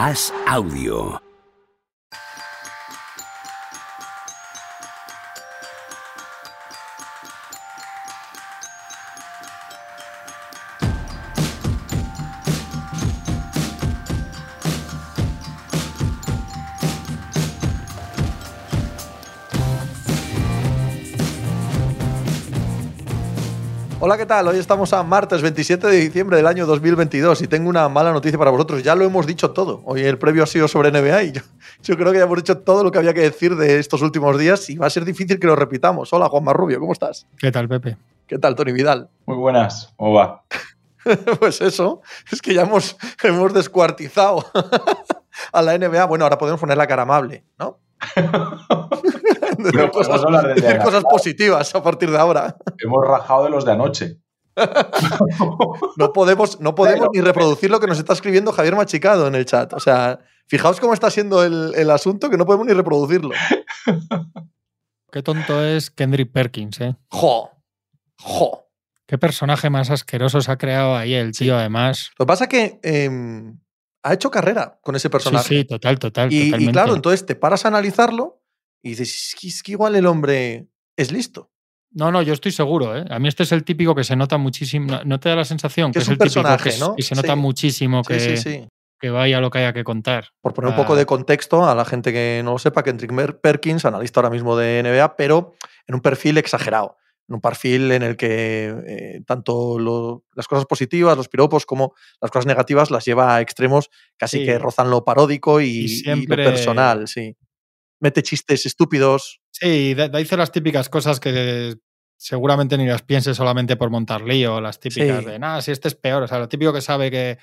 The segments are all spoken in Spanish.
Haz audio. Hola, ¿qué tal? Hoy estamos a martes 27 de diciembre del año 2022 y tengo una mala noticia para vosotros. Ya lo hemos dicho todo. Hoy el previo ha sido sobre NBA y yo, yo creo que ya hemos dicho todo lo que había que decir de estos últimos días y va a ser difícil que lo repitamos. Hola, Juan Marrubio, ¿cómo estás? ¿Qué tal, Pepe? ¿Qué tal, Tony Vidal? Muy buenas, ¿cómo va? pues eso, es que ya hemos, hemos descuartizado a la NBA. Bueno, ahora podemos poner la cara amable, ¿no? Pero cosas, hablar de decir cosas positivas a partir de ahora. Hemos rajado de los de anoche. No podemos, no podemos ni reproducir lo que nos está escribiendo Javier Machicado en el chat. O sea, fijaos cómo está siendo el, el asunto que no podemos ni reproducirlo. Qué tonto es Kendrick Perkins, ¿eh? ¡Jo! ¡Jo! Qué personaje más asqueroso se ha creado ahí el tío, además. Lo que pasa es que em, ha hecho carrera con ese personaje. sí, total, total. y, claro, entonces te paras a analizarlo y dices, "Es que- que igual el hombre es listo. No, no, yo estoy seguro, ¿eh? A mí este es el típico que se nota muchísimo. ¿No- ¿No te da la sensación Que que, es es, un el típico personaje, que, es- ¿no? que se nota Sí. muchísimo que, Sí, sí, que vaya lo que haya que contar? Por poner un Ah. poco de contexto a la gente que no lo sepa, Kendrick Mer- Perkins, analista ahora mismo de NBA, pero en un perfil exagerado. En un perfil en el que eh, tanto lo- las cosas positivas, los piropos, como las cosas negativas las lleva a extremos casi que rozan lo paródico y, Y lo personal, sí. Mete chistes estúpidos. Sí, dice las típicas cosas que seguramente ni las piense solamente por montar lío, las típicas Sí. de, nada, si este es peor. O sea, lo típico que sabe que,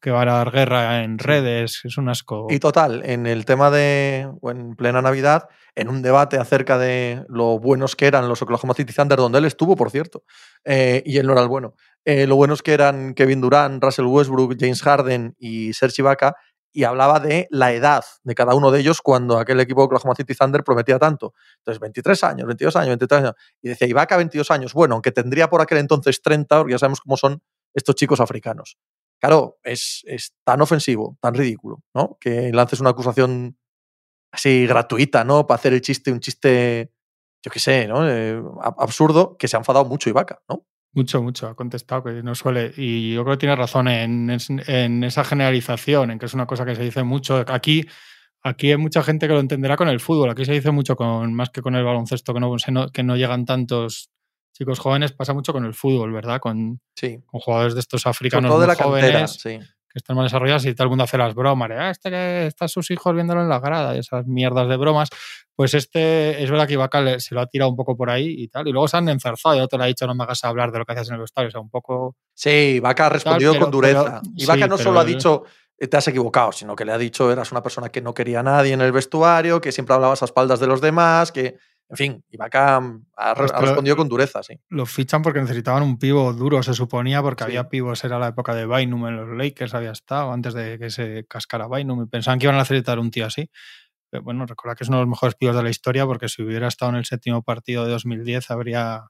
que va a dar guerra en redes, es un asco. Y total, en el tema de, en plena Navidad, en un debate acerca de lo buenos que eran los Oklahoma City Thunder, donde él estuvo, por cierto, eh, y él no era el bueno, eh, lo buenos que eran Kevin Durant, Russell Westbrook, James Harden y Serge Ibaka, y hablaba de la edad de cada uno de ellos cuando aquel equipo de Oklahoma City Thunder prometía tanto. Entonces, 23 años, 22 años, 23 años. Y decía, Ibaka 22 años. Bueno, aunque tendría por aquel entonces 30, porque ya sabemos cómo son estos chicos africanos. Claro, es, es tan ofensivo, tan ridículo, ¿no? Que lances una acusación así gratuita, ¿no? Para hacer el chiste, un chiste, yo qué sé, ¿no? Eh, ab- absurdo, que se ha enfadado mucho Ibaka, ¿no? Mucho, mucho, ha contestado que no suele. Y yo creo que tiene razón en, en esa generalización, en que es una cosa que se dice mucho. Aquí, aquí hay mucha gente que lo entenderá con el fútbol. Aquí se dice mucho con más que con el baloncesto, que no, que no llegan tantos chicos jóvenes. Pasa mucho con el fútbol, ¿verdad? Con, Sí. con jugadores de estos africanos todo de la cantera, jóvenes sí. Que están más desarrollados y todo el mundo hace las bromas. de, Ah, este que están sus hijos viéndolo en la grada y esas mierdas de bromas. Pues este, es verdad que Ibaka se lo ha tirado un poco por ahí y tal. Y luego se han enzarzado y otro le ha dicho no me hagas hablar de lo que haces en el vestuario. O sea, un poco... Sí, Ibaka ha respondido pero- con dureza. pero- Ibaka sí, no pero solo ha dicho "Eh, te has equivocado, sino que le ha dicho eras una persona que no quería a nadie en el vestuario, que siempre hablabas a espaldas de los demás, que, en fin, Ibaka mm, ha, Pues ha respondido con dureza, sí. Lo fichan porque necesitaban un pivo duro, se suponía, porque Sí. había pivos, era la época de Bynum en los Lakers, había estado antes de que se cascara Bynum y pensaban que iban a necesitar un tío así. Pero bueno, recuerda que es uno de los mejores pivos de la historia porque si hubiera estado en el séptimo partido de 2010 habría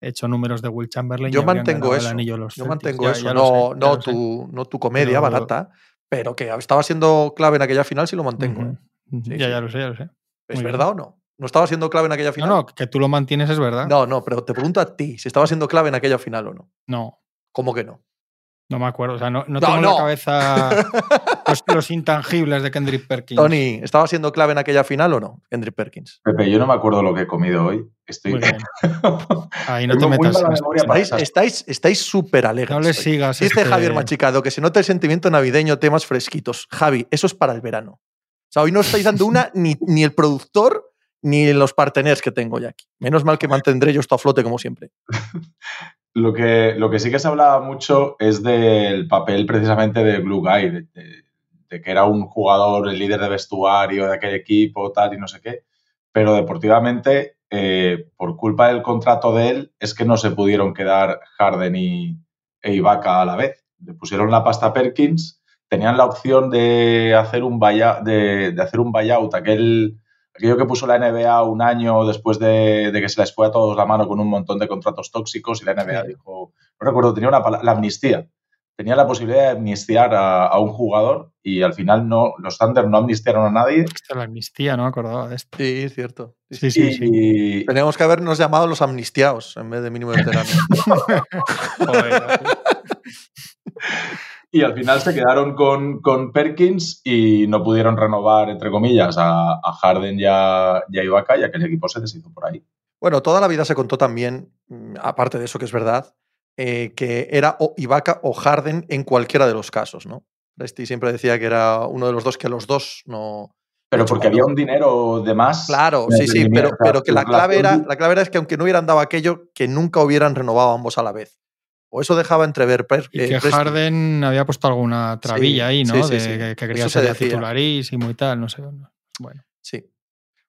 hecho números de Will Chamberlain. Yo mantengo el eso. Yo Celtics. mantengo Ya- eso. ya no, sé, no, tu, no tu comedia barata, pero que estaba siendo clave en aquella final, sí lo mantengo. ¿eh? Sí, ya, sí. ya lo sé, ya lo sé. ¿Es Muy bien. verdad o no? ¿No estaba siendo clave en aquella No, final? no, que tú lo mantienes es verdad. no, no, pero te pregunto a ti, si estaba siendo clave en aquella final o no. No, ¿Cómo que no? no me acuerdo. O sea, no, No, no tengo en no. la cabeza los, los intangibles de Kendrick Perkins. Tony, ¿estaba siendo clave en aquella final o no? Kendrick Perkins. Pepe, yo no me acuerdo lo que he comido hoy. Estoy. Muy bien. Ahí no te Tengo muy metas. para Estáis cosas. estáis- estáis súper alegres. No le sigas. Dice este- Javier Machicado que se nota el sentimiento navideño, temas fresquitos. Javi, eso es para el verano. O sea, hoy no estáis dando una ni, ni el productor ni los parteners que tengo ya aquí. Menos mal que mantendré yo esto a flote como siempre. Lo que, lo que sí que se hablaba mucho es del papel precisamente de Blue Guy, de, de- de que era un jugador, el líder de vestuario de aquel equipo, tal y no sé qué. Pero deportivamente, eh, por culpa del contrato de él, es que no se pudieron quedar Harden y, e Ibaka a la vez. Le pusieron la pasta a Perkins, tenían la opción de hacer un buyout, de, de hacer un buyout aquel, aquello que puso la NBA un año después de, de que se les fue a todos la mano con un montón de contratos tóxicos y la NBA Sí. dijo, no recuerdo, tenía una palabra, la amnistía. tenía la posibilidad de amnistiar a, un jugador y al final no, los Thunder no amnistiaron a nadie. la amnistía, no me acordaba de esto. Sí, cierto. Sí, sí, sí. Teníamos que habernos llamado los amnistiados en vez de mínimo veterano. y al final se quedaron con, con, Perkins y no pudieron renovar, entre comillas, a, Harden y a, y a Ibaka, ya que el equipo se deshizo por ahí. Bueno, toda la vida se contó también, mm, aparte de eso que es verdad, eh, que era o Ibaka o Harden en cualquiera de los casos, ¿no? Presti siempre decía que era uno de los dos, que los dos no. Pero porque había un dinero de más. Claro, sí, sí, pero, pero que la clave, era, la clave era es que aunque no hubieran dado aquello, que nunca hubieran renovado ambos a la vez. O eso dejaba entrever. y que Harden había puesto alguna trabilla ahí, ¿no? de que quería ser titularísimo y tal, no sé. Bueno. Sí.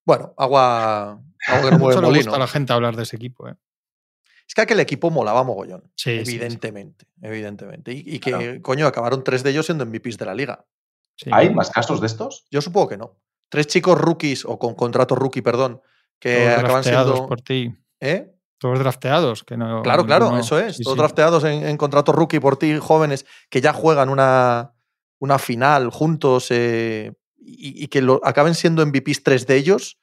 Bueno, agua, agua que no mueve gusta a la gente hablar de ese equipo, ¿eh? Es que aquel equipo molaba mogollón. Sí, evidentemente. evidentemente. Y, que, coño, acabaron tres de ellos siendo MVPs de la liga. ¿Hay más casos de estos? Yo supongo que no. Tres chicos rookies, o con contrato rookie, perdón, que acaban siendo. por ti. ¿Eh? Todos drafteados, que no. Claro, claro, eso es. todos drafteados en, contrato rookie por ti, jóvenes, que ya juegan una, una final juntos eh, y, que lo, acaben siendo MVPs tres de ellos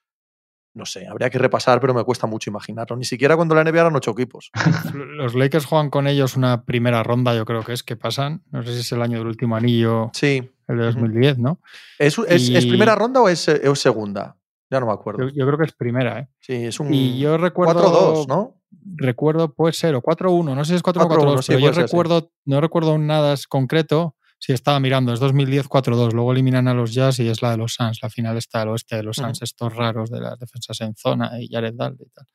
no sé, habría que repasar, pero me cuesta mucho imaginarlo. Ni siquiera cuando la NBA eran ocho equipos. Los Lakers juegan con ellos una primera ronda, yo creo que es que pasan. No sé si es el año del último anillo. Sí. El de 2010, ¿no? ¿Es, primera ronda o es, segunda? Ya no me acuerdo. Yo, creo que es primera, ¿eh? Sí, es un. Y yo recuerdo. 4-2, ¿no? Recuerdo, puede ser, o 4-1, no sé si es 4-4-2, pero yo recuerdo, no recuerdo nada concreto Sí, estaba mirando, es 2010-4-2. Luego eliminan a los Jazz y es la de los Suns. La final está al oeste de los Suns, estos raros de las defensas en zona y Jared Dahl y tal.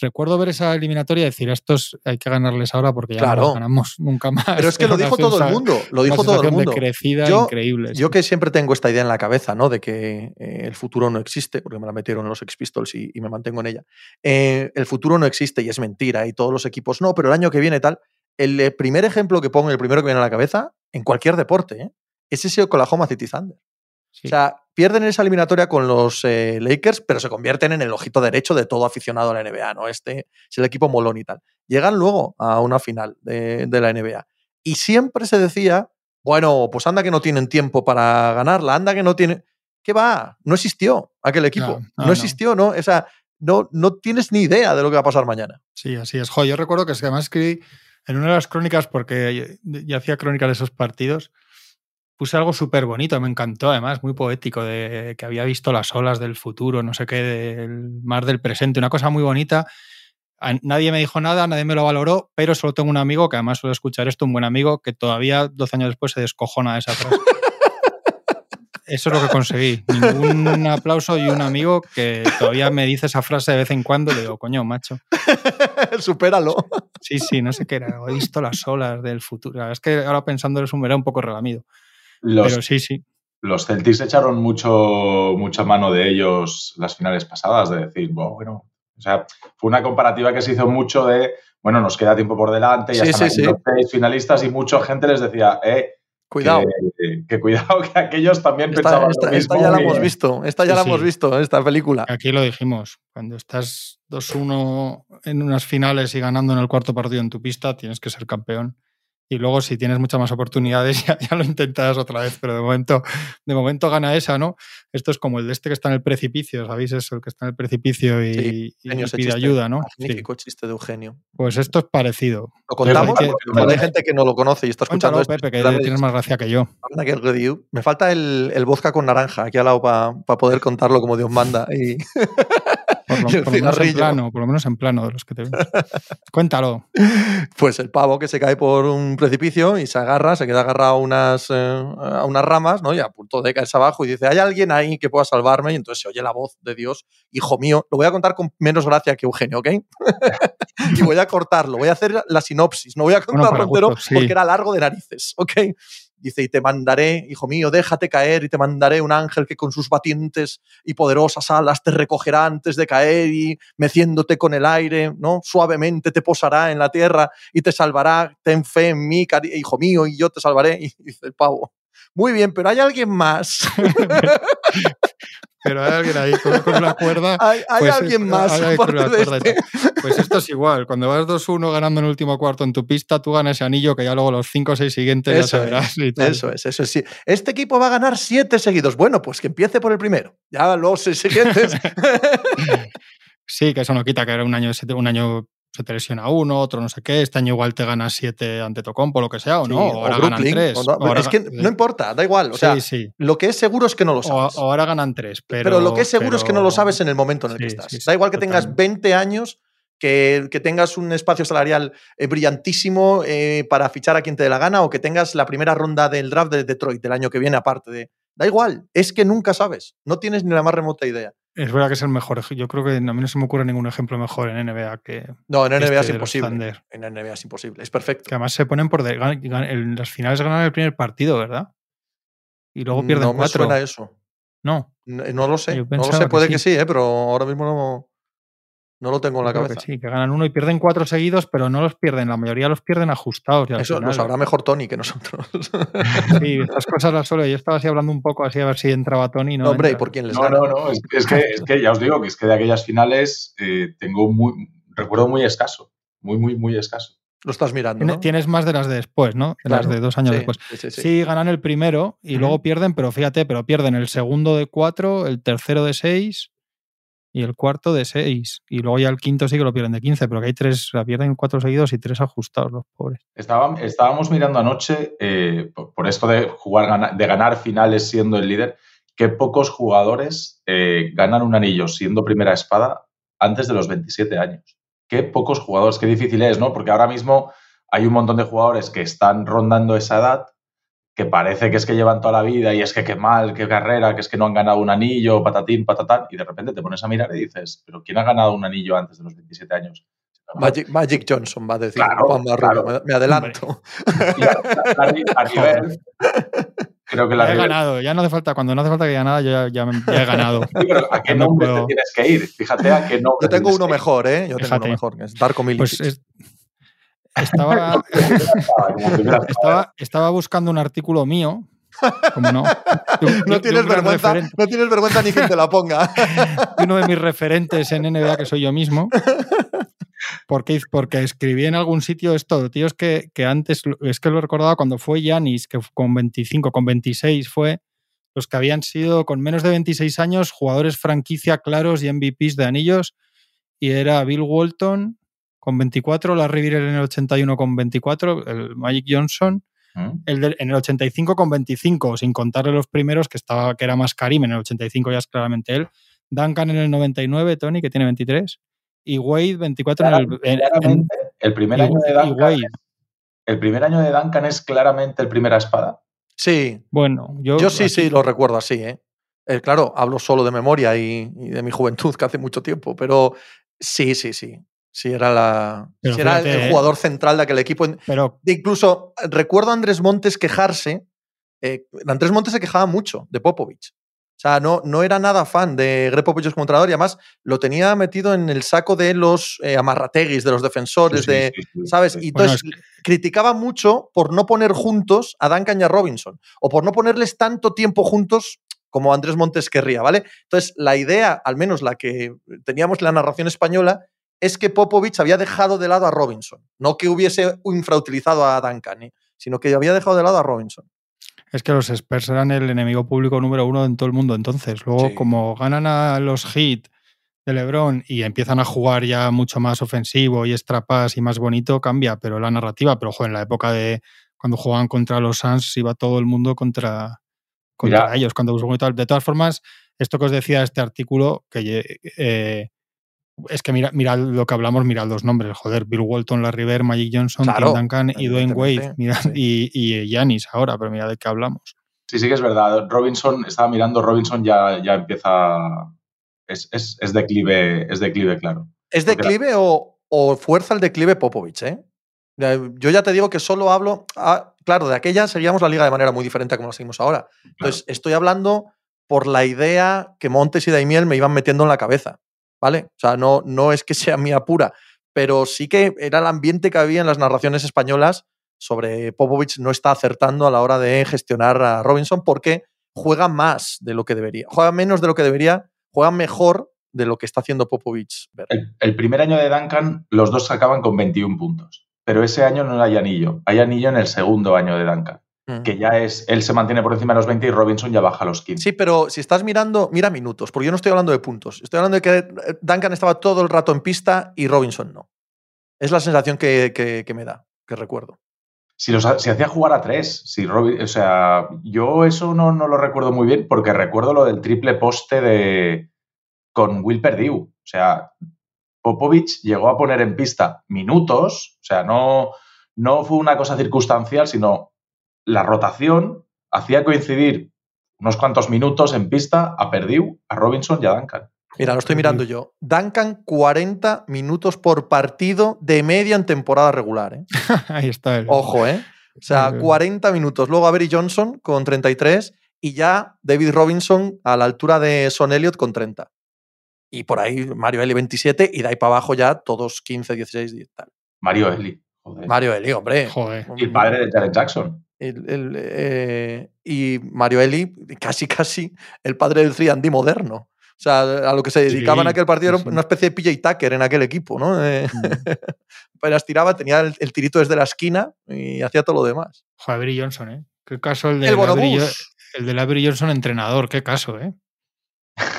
Recuerdo ver esa eliminatoria y decir, estos hay que ganarles ahora porque ya no los ganamos nunca más. Pero es que lo dijo todo el mundo, lo dijo todo el mundo. De crecida increíble. Yo que siempre tengo esta idea en la cabeza, ¿no? De que eh, el futuro no existe, porque me la metieron los Ex Pistols y, me mantengo en ella. Eh, el futuro no existe y es mentira y todos los equipos no, pero el año que viene tal. El eh, primer ejemplo que pongo, el primero que viene a la cabeza, en cualquier deporte, ¿eh? es ese Oklahoma City Thunder. O sea, pierden esa eliminatoria con los eh, Lakers, pero se convierten en el ojito derecho de todo aficionado a la NBA, ¿no? Este es el equipo molón y tal. Llegan luego a una final de, la NBA. Y siempre se decía, bueno, pues anda que no tienen tiempo para ganarla, anda que no tienen... ¿Qué va? No existió aquel equipo. No, existió, ¿no? O sea, no, no tienes ni idea de lo que va a pasar mañana. Sí, así es. Jo, yo recuerdo que además escribí en una de las crónicas, porque ya hacía crónicas de esos partidos, puse algo súper bonito, me encantó además, muy poético, de que había visto las olas del futuro, no sé qué, del mar del presente, una cosa muy bonita. Nadie me dijo nada, nadie me lo valoró, pero solo tengo un amigo, que además suele escuchar esto, un buen amigo, que todavía 12 años después se descojona de esa frase. Eso es lo que conseguí. Ningún aplauso y un amigo que todavía me dice esa frase de vez en cuando. Le digo, coño, macho. Supéralo. Sí, sí, no sé qué era. He visto las olas del futuro. Es que ahora pensando es un era un poco relamido. Pero sí, sí. Los Celtics echaron mucho, mucha mano de ellos las finales pasadas, de decir, bueno, o sea, fue una comparativa que se hizo mucho de, bueno, nos queda tiempo por delante, ya están los seis finalistas y mucha gente les decía, eh, Cuidado. Que, cuidado, que aquellos también pensaban esta, lo mismo. Esta ya la hemos visto, esta ya la hemos visto, esta película. Aquí lo dijimos, cuando estás 2-1 en unas finales y ganando en el cuarto partido en tu pista, tienes que ser campeón y luego si tienes muchas más oportunidades ya, lo intentas otra vez, pero de momento, de momento gana esa, ¿no? Esto es como el de este que está en el precipicio, ¿sabéis eso? El que está en el precipicio y, pide ayuda, ¿no? Magnífico chiste de Eugenio. Pues esto es parecido. ¿Lo contamos? hay gente que no lo conoce y está escuchando esto. Pepe, que tienes más gracia que yo. Me falta el, el vodka con naranja aquí al lado para poder contarlo como Dios manda. Y... Por lo, menos en plano, por lo menos en plano de los que te Cuéntalo. Pues el pavo que se cae por un precipicio y se agarra, se queda agarrado a unas, eh, a unas ramas, ¿no? Y a punto de caerse abajo y dice, ¿hay alguien ahí que pueda salvarme? Y entonces se oye la voz de Dios, hijo mío. Lo voy a contar con menos gracia que Eugenio, ¿ok? y voy a cortarlo, voy a hacer la sinopsis, no voy a contarlo entero porque era largo de narices, ¿ok? Dice, y te mandaré, hijo mío, déjate caer y te mandaré un ángel que con sus batientes y poderosas alas te recogerá antes de caer y meciéndote con el aire, ¿no? Suavemente te posará en la tierra y te salvará. Ten fe en mí, hijo mío, y yo te salvaré. Dice el pavo, muy bien, pero hay alguien más. pero hay alguien ahí con, con una cuerda. Hay, hay pues, alguien más hay con una de este. Pues esto es igual. Cuando vas 2-1 ganando en el último cuarto en tu pista, tú ganas ese anillo que ya luego los 5 o 6 siguientes Eso ya sabrás. y tal. Eso es, eso es. Sí. Este equipo va a ganar siete seguidos. Bueno, pues que empiece por el primero. Ya los seis siguientes. Sí, que eso no quita que era un año, un año se te lesiona uno, otro no sé qué. Este año igual te ganas 7 ante Tocompo, lo que sea, o Sí, no. O ahora ganan Brooklyn, 3. o no, es que no importa, da igual. O sea, sí, lo que es seguro es que no lo sabes. o ahora ganan 3. Pero, pero, lo que es seguro es que no lo sabes en el momento en el que estás. da igual que tengas totalmente. 20 años, que, que tengas un espacio salarial eh, brillantísimo eh, para fichar a quien te dé la gana o que tengas la primera ronda del draft de Detroit del año que viene aparte de... Da igual, es que nunca sabes. No tienes ni la más remota idea. Es verdad que es el mejor. ej- Yo creo que a mí no se me ocurre ningún ejemplo mejor en NBA que, No, en que NBA este es los imposible. En NBA es imposible. Es perfecto. Que además se ponen por. de- en las finales ganan el primer partido, ¿verdad? Y luego pierden no me cuatro. suena eso. No, No, no lo sé. No lo sé, que puede que sí. sí, ¿eh? pero ahora mismo no, no lo tengo en la creo cabeza. que sí, que ganan uno y pierden cuatro seguidos, pero no los pierden. La mayoría los pierden ajustados. Eso lo final- sabrá mejor Tony que nosotros. Sí, estas cosas las suelo. Yo estaba así hablando un poco así a ver si entraba Tony. No, No, hombre, ¿y por quién les No, gana? no, no. Es, es que, es que ya os digo que es que de aquellas finales eh, tengo muy, recuerdo muy escaso. Muy, muy, muy escaso. Lo estás mirando. Tienes más de las de después, ¿no? De las de dos años sí, después. sí, sí, Sí, sí. ganan el primero y luego pierden, pero fíjate, pero pierden el segundo de cuatro, el tercero de seis y el cuarto de seis. Y luego ya el quinto sí que lo pierden de 15, pero que hay tres, la pierden cuatro seguidos y tres ajustados, los pobres. Estaba- estábamos mirando anoche, eh, por, esto de jugar, de ganar finales siendo el líder, que pocos jugadores eh, ganan un anillo siendo primera espada antes de los 27 años. Qué pocos jugadores, qué difícil es, ¿no? Porque ahora mismo hay un montón de jugadores que están rondando esa edad, que parece que es que llevan toda la vida y es que qué mal, qué carrera, que es que no han ganado un anillo, patatín, patatán, y de repente te pones a mirar y dices, pero ¿quién ha ganado un anillo antes de los 27 años? Magic, Magic Johnson va a decir Claro, Juan claro. Me, me adelanto. A, a- a nivel, creo que la Ya he nivel- ganado, ya no hace falta, cuando no hace falta que diga nada, yo ya, ya me- ya he ganado. Sí, pero ¿a qué No nombre puedo. te tienes que ir? Fíjate a qué nombre. Yo tengo uno mejor, ¿eh? Yo tengo Fíjate. uno mejor, que es Darko Milicic. Pues es- estaba, estaba, estaba buscando un artículo mío, como no. de tienes vergüenza, referente- no tienes vergüenza ni quien te la ponga. uno de mis referentes en NBA, que soy yo mismo. Porque, porque escribí en algún sitio esto, tío, es que, que antes, es que lo recordaba cuando fue Yanis, que con 25, con 26 fue los que habían sido con menos de 26 años jugadores franquicia claros y MVPs de anillos, y era Bill Walton con 24, Larry Bird en el 81 con 24, el Magic Johnson, ¿Mm? el del- en el 85 con 25, sin contarle los primeros, que, estaba, que era más Karim, en el 85 ya es claramente él. Duncan en el 99, Tony, que tiene 23. Y Wade 24 en el... en- el primer y- año de Duncan. Wade. El primer año de Duncan es claramente el primera espada. Sí, Bueno, yo... yo sí, aquí- sí, lo recuerdo así, ¿eh? Eh, claro, hablo solo de memoria y, y de mi juventud, que hace mucho tiempo, pero sí, sí, sí. Sí, era, la, sí era el- fíjate, el ¿eh? jugador central de aquel equipo. Pero De incluso recuerdo a Andrés Montes quejarse. eh, Andrés Montes se quejaba mucho de Popovich. O sea, no, no era nada fan de Greg Popovich como entrenador y además lo tenía metido en el saco de los eh, amarrateguis, de los defensores, Sí, de, sí, sí, ¿sabes? Y Bueno, entonces criticaba mucho por no poner juntos a Duncan y a Robinson o por no ponerles tanto tiempo juntos como Andrés Montes querría, ¿vale? Entonces, la idea, al menos la que teníamos en la narración española, es que Popovich había dejado de lado a Robinson. No que hubiese infrautilizado a Duncan, ¿eh? sino que había dejado de lado a Robinson. es que los Spurs eran el enemigo público número uno en todo el mundo entonces. Luego, Sí. como ganan a los Heat de LeBron y empiezan a jugar ya mucho más ofensivo y extrapas y más bonito, cambia, pero la narrativa, pero ojo, en la época de cuando jugaban contra los Suns iba todo el mundo contra, contra Mira. ellos. Cuando de todas formas, esto que os decía este artículo, que eh, es que mira, mirad lo que hablamos, mirad los nombres, joder, Bill Walton, Larry Bird, Magic Johnson, Claro, Tim Duncan y Dwayne Wade, sí. y, y Giannis ahora, pero mirad de qué hablamos. Sí, sí que es verdad. Robinson, estaba mirando, Robinson ya, ya empieza. Es, es, es declive, es declive, claro. ¿Es la- declive o, o fuerza el declive Popovich? ¿eh? Yo ya te digo que solo hablo. ah, claro, de aquella seguíamos la liga de manera muy diferente a como la seguimos ahora. Entonces, estoy hablando por la idea que Montes y Daimiel me iban metiendo en la cabeza. O sea, no, no es que sea mía pura, pero sí que era el ambiente que había en las narraciones españolas sobre Popovich no está acertando a la hora de gestionar a Robinson porque juega más de lo que debería. Juega menos de lo que debería, juega mejor de lo que está haciendo Popovich. El, primer año de Duncan, los dos acaban con 21 puntos. Pero ese año no hay anillo. Hay anillo en el segundo año de Duncan. Que ya es, él se mantiene por encima de los 20 y Robinson ya baja a los 15. Sí, pero si estás mirando, mira minutos, porque yo no estoy hablando de puntos. Estoy hablando de que eh, Duncan estaba todo el rato en pista y Robinson no. Es la sensación que, que, me da, que recuerdo. Si, los, si hacía jugar a tres, si Robin, o sea, yo eso no, no, lo recuerdo muy bien porque recuerdo lo del triple poste de con Will Perdue. O sea, Popovich llegó a poner en pista minutos, o sea, no, no fue una cosa circunstancial, sino la rotación hacía coincidir unos cuantos minutos en pista a Perdue, a Robinson y a Duncan. Mira, lo estoy mirando yo. Duncan 40 minutos por partido de media en temporada regular. ¿eh? Ahí está. El... Ojo, ¿eh? O sea, 40 minutos. Luego Avery Johnson con 33 y ya David Robinson a la altura de Son Elliott con 30. Y por ahí Mario Eli 27 y de ahí para abajo ya todos 15, 16 y tal. Mario Eli. Mario Eli, hombre. Joder. Y el padre de Jared Jackson. Eh, y Mario Eli, casi casi el padre del 3 moderno. O sea, a lo que se dedicaban en aquel partido era una especie de PJ Tucker en aquel equipo, ¿no? Eh, mm. tiraba, tenía el, tirito desde la esquina y hacía todo lo demás. Joder, Johnson, ¿eh? Qué caso el de el, el de Avery Johnson entrenador, qué caso, ¿eh?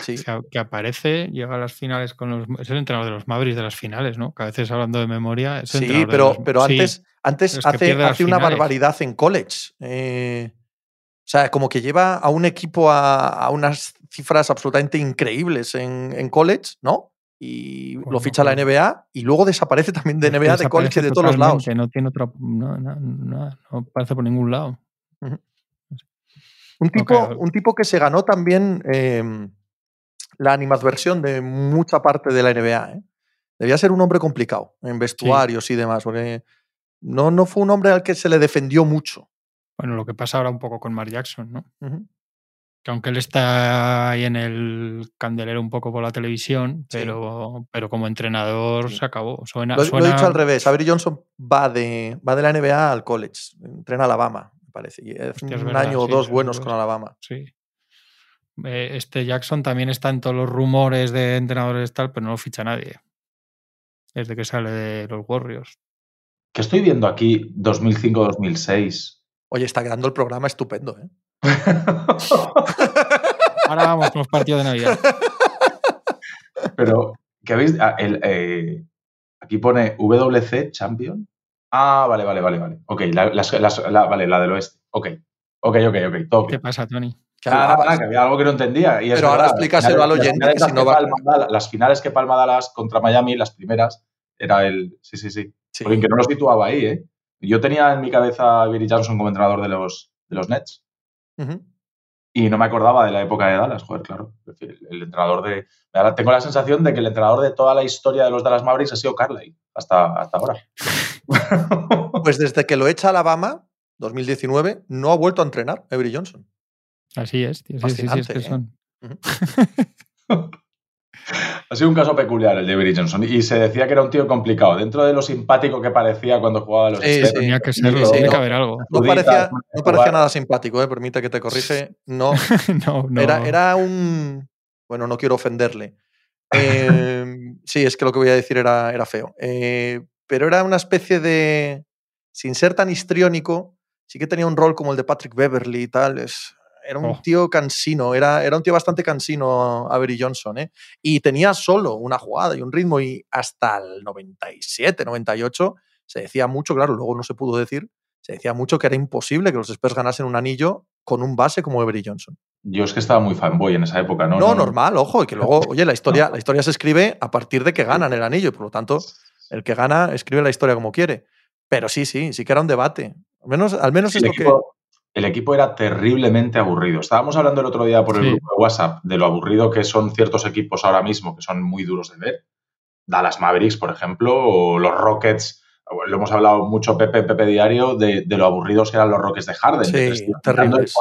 Sí. que aparece, llega a las finales con los. Es el entrenador de los Mavericks de las finales, ¿no? Que a veces hablando de memoria. sí, pero, pero antes, antes hace, hace una barbaridad en college. Eh, o sea, como que lleva a un equipo a, unas cifras absolutamente increíbles en, en college, ¿no? Y lo ficha la NBA y luego desaparece también de NBA, de college y de todos los lados. No tiene otra. No, no, no, parece por ningún lado. Un tipo, un tipo que se ganó también em, la animadversión de mucha parte de la NBA. ¿eh? Debía ser un hombre complicado en vestuarios y demás, porque no, no fue un hombre al que se le defendió mucho. Bueno, lo que pasa ahora un poco con Mark Jackson, ¿no? Que aunque él está ahí en el candelero un poco por la televisión, pero, pero como entrenador se acabó. Suena, lo, he dicho al revés. Avery Johnson va de, va de la NBA al college, entrena Alabama, me parece. Y es un año o dos buenos con Alabama. Sí. Eh, este Jackson también está en todos los rumores de entrenadores tal, pero no lo ficha nadie. Desde que sale de los Warriors. Que estoy viendo aquí 2005-2006. Oye, está quedando el programa estupendo, ¿eh? Ahora vamos con los partidos de Navidad. Pero, ¿qué habéis? Ah, eh, aquí pone WC Champion. Ah, vale, vale, vale, vale. Ok, la, vale, la del oeste. Ok, ok, ok, ok. ¿Qué pasa, Tony? Que, había algo que no entendía. Y pero ahora explícaselo al oyente. Si no va... las finales que Palma Dallas contra Miami, las primeras, era el. Sí, sí, sí. Porque que no lo situaba ahí, ¿eh? Yo tenía en mi cabeza a Billy Johnson como entrenador de los, de los Nets. Y no me acordaba de la época de Dallas, joder, claro. El, entrenador de. Tengo la sensación de que el entrenador de toda la historia de los Dallas Mavericks ha sido Carly hasta, hasta ahora. pues desde que lo echa Alabama, 2019, no ha vuelto a entrenar Avery Johnson. Así es, tío. Sí, sí, sí, es que ¿eh? son. ha sido un caso peculiar el de Avery Johnson y se decía que era un tío complicado. Dentro de lo simpático que parecía cuando jugaba a los sí, Tenía que serlo, que haber algo. No parecía, no parecía nada simpático, ¿eh? permite que te corrige. No, no, no. Era, era un. Bueno, no quiero ofenderle. Em, sí, es que lo que voy a decir era, era feo. Eh, pero era una especie de. Sin ser tan histriónico, sí que tenía un rol como el de Patrick Beverly y tal. Es, era un oh. tío cansino, era, era un tío bastante cansino Avery Johnson, ¿eh? Y tenía solo una jugada y un ritmo y hasta el 97, 98 se decía mucho, claro, luego no se pudo decir, se decía mucho que era imposible que los Spurs ganasen un anillo con un base como Avery Johnson. Yo es que estaba muy fanboy en esa época, ¿no? No, normal, ojo, y que luego, oye, la historia, la historia se escribe a partir de que ganan el anillo, por lo tanto, el que gana escribe la historia como quiere. Pero sí, sí, sí que era un debate. Al menos, al menos es lo que el equipo era terriblemente aburrido. Estábamos hablando el otro día por el grupo de WhatsApp de lo aburrido que son ciertos equipos ahora mismo, que son muy duros de ver. Dallas Mavericks, por ejemplo, o los Rockets. Lo hemos hablado mucho Pepe, Pepe Diario, de, lo aburridos que eran los Rockets de Harden. Sí, terribles.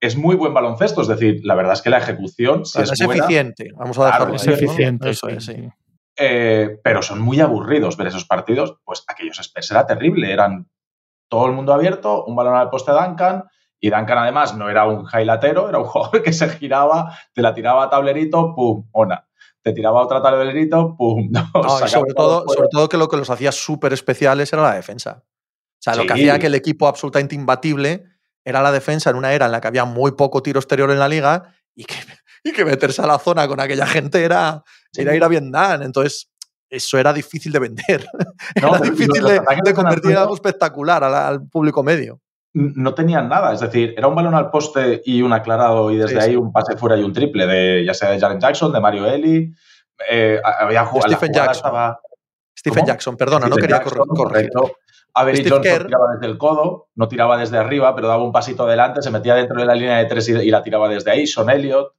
Es muy buen baloncesto, es decir, la verdad es que la ejecución es, eficiente. Vamos a dejarlo. es eficiente. Eso es, sí. Eh, pero son muy aburridos ver esos partidos. Pues aquellos Spurs era terrible, eran todo el mundo abierto, un balón al poste Duncan Y Duncan además no era un highlatero, era un jugador que se giraba, te la tiraba a tablerito, pum, ona. Te tiraba otra tablerito, pum, no. sobre, todo, sobre todo que lo que los hacía súper especiales era la defensa. O sea, lo que hacía que el equipo absolutamente imbatible era la defensa en una era en la que había muy poco tiro exterior en la liga y que, y que meterse a la zona con aquella gente era, era ir a Vietnam. Entonces, eso era difícil de vender. era difícil de, convertir en algo espectacular al, público medio. No tenían nada, es decir, era un balón al poste y un aclarado y desde ahí un pase fuera y un triple, de ya sea de Jaren Jackson, de Mario Eli. Eh, había jugado. Stephen Jackson. Stephen Jackson, perdona, no quería correr. Avery Johnson tiraba desde el codo, no tiraba desde arriba, pero daba un pasito adelante, se metía dentro de la línea de tres y, la tiraba desde ahí. Son Elliott.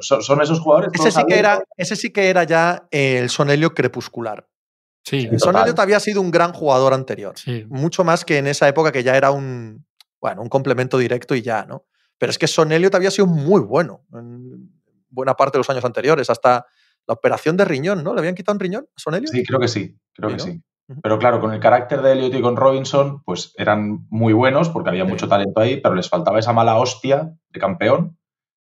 Son, esos jugadores. Ese sí, que era, ese sí que era ya el Son Elliott crepuscular. Sí, Son Elliott había sido un gran jugador anterior. Mucho más que en esa época que ya era un, bueno, un complemento directo y ya, ¿no? Pero es que Son Elliott había sido muy bueno en buena parte de los años anteriores, hasta la operación de riñón, ¿no? ¿Le habían quitado un riñón a Son Elliott? Sí, creo que sí, creo que sí. Pero claro, con el carácter de Elliot y con Robinson, pues eran muy buenos porque había mucho talento ahí, pero les faltaba esa mala hostia de campeón,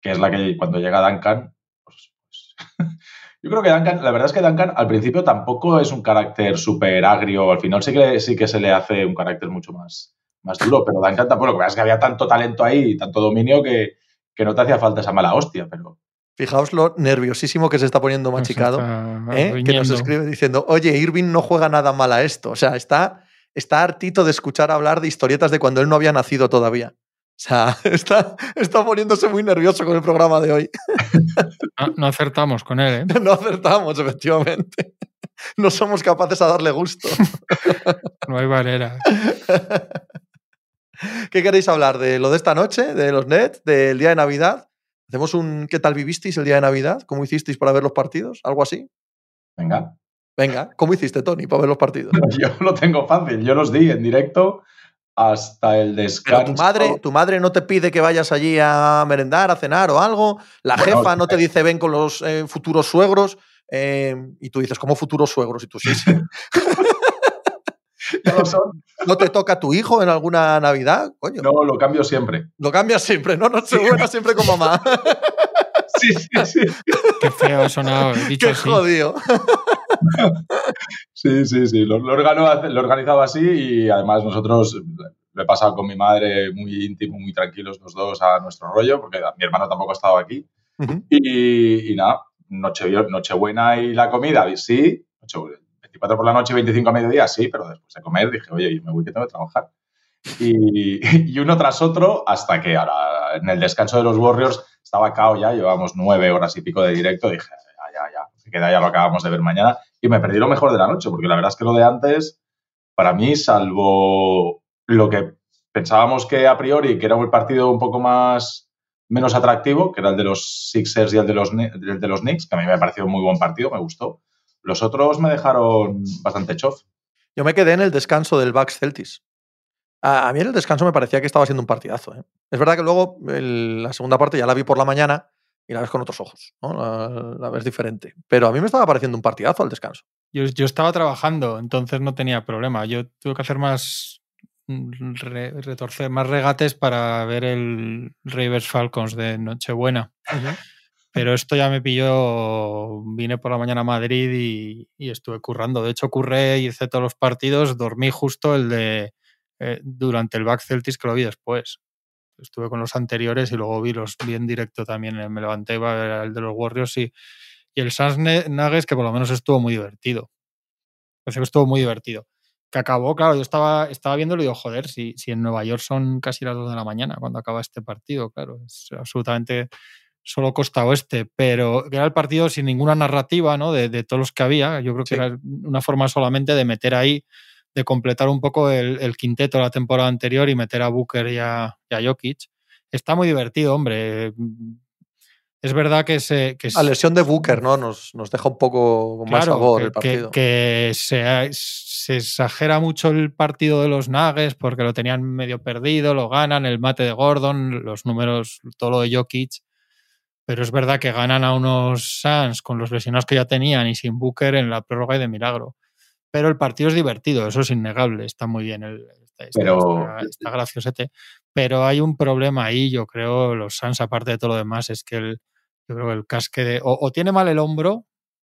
que es la que cuando llega Duncan, pues, pues yo creo que Duncan, la verdad es que Duncan al principio tampoco es un carácter súper agrio, al final sí que, sí que se le hace un carácter mucho más, más duro, pero Duncan tampoco, lo que pasa es que había tanto talento ahí y tanto dominio que, que no te hacía falta esa mala hostia, pero Fijaos lo nerviosísimo que se está poniendo machicado, ¿eh? que nos escribe diciendo, oye, Irving no juega nada mal a esto. O sea, está, está hartito de escuchar hablar de historietas de cuando él no había nacido todavía. O sea, está, está poniéndose muy nervioso con el programa de hoy. No, acertamos con él, ¿eh? No acertamos, efectivamente. No somos capaces a darle gusto. No hay manera. ¿Qué queréis hablar? ¿De lo de esta noche? ¿De los Nets? ¿Del día de Navidad? ¿Hacemos un qué tal vivisteis el día de Navidad? ¿Cómo hicisteis para ver los partidos? ¿Algo así? Venga. Venga, ¿cómo hiciste, Tony, para ver los partidos? Yo lo tengo fácil, yo los di en directo hasta el descanso. Pero tu madre, tu madre no te pide que vayas allí a merendar, a cenar o algo. La jefa no te dice ven con los eh, futuros suegros. Eh, y tú dices, ¿cómo futuros suegros? Y tú sí, sí. ¿No te toca tu hijo en alguna Navidad? Coño. No, lo cambio siempre. Lo cambias siempre, ¿no? No se buena siempre con mamá. Sí, sí, sí. Qué feo ha sonado. Dicho Qué jodido. Sí, sí, sí. Lo, lo, organizaba así y además nosotros lo he pasado con mi madre muy íntimo, muy tranquilos los dos a nuestro rollo, porque mi hermano tampoco ha estado aquí. y, y, nada, noche, Nochebuena y la comida, sí, Nochebuena 24 por la noche y 25 a mediodía, sí, pero después de comer dije, oye, me voy que tengo que trabajar. Y, uno tras otro, hasta que ahora, en el descanso de los Warriors estaba cao ya, llevamos nueve horas y pico de directo, dije, ya, ya, lo acabamos de ver mañana. Y me perdí lo mejor de la noche, porque la verdad es que lo de antes, para mí, salvo lo que pensábamos que a priori, que era un partido un poco más menos atractivo, que era el de los Sixers y el de los, de los Knicks, que a mí me pareció un muy buen partido, me gustó. Los otros me dejaron bastante chof. Yo me quedé en el descanso del Bucks Celtics. A, mí en el descanso me parecía que estaba siendo un partidazo. ¿eh? Es verdad que luego la segunda parte ya la vi por la mañana y la ves con otros ojos. La, ves diferente. Pero a mí me estaba pareciendo un partidazo al descanso. Yo, estaba trabajando, entonces no tenía problema. Yo tuve que hacer más retorcer más regates para ver el Ravens Falcons de Nochebuena. Pero esto ya me pilló, vine por la mañana a Madrid y, estuve currando. De hecho, curré, y hice todos los partidos, dormí justo el de eh, durante el Back Celtics que lo vi después. Estuve con los anteriores y luego vi los vi en directo también. Eh, me levanté iba a ver el de los Warriors y, y el Suns Nuggets que por lo menos estuvo muy divertido. Parece que estuvo muy divertido. Que acabó, claro, yo estaba, estaba viéndolo y digo, joder, si, si en Nueva York son casi las 2 de la mañana cuando acaba este partido, claro, es absolutamente solo costa oeste, pero era el partido sin ninguna narrativa ¿no? de, todos los que había. Yo creo que era una forma solamente de meter ahí, de completar un poco el, quinteto de la temporada anterior y meter a Booker y a, Jokic. Está muy divertido, hombre. Es verdad que se. Que la lesión de Booker, ¿no? Nos, nos deja un poco con más sabor el partido. Que, se, se, exagera mucho el partido de los Nuggets porque lo tenían medio perdido, lo ganan, el mate de Gordon, los números, todo lo de Jokic pero es verdad que ganan a unos Suns con los lesionados que ya tenían y sin Booker en la prórroga y de milagro. Pero el partido es divertido, eso es innegable, está muy bien, el, está, pero... está, graciosete. pero hay un problema ahí, yo creo, los Suns, aparte de todo lo demás, es que el, yo creo que el casque de. O, tiene mal el hombro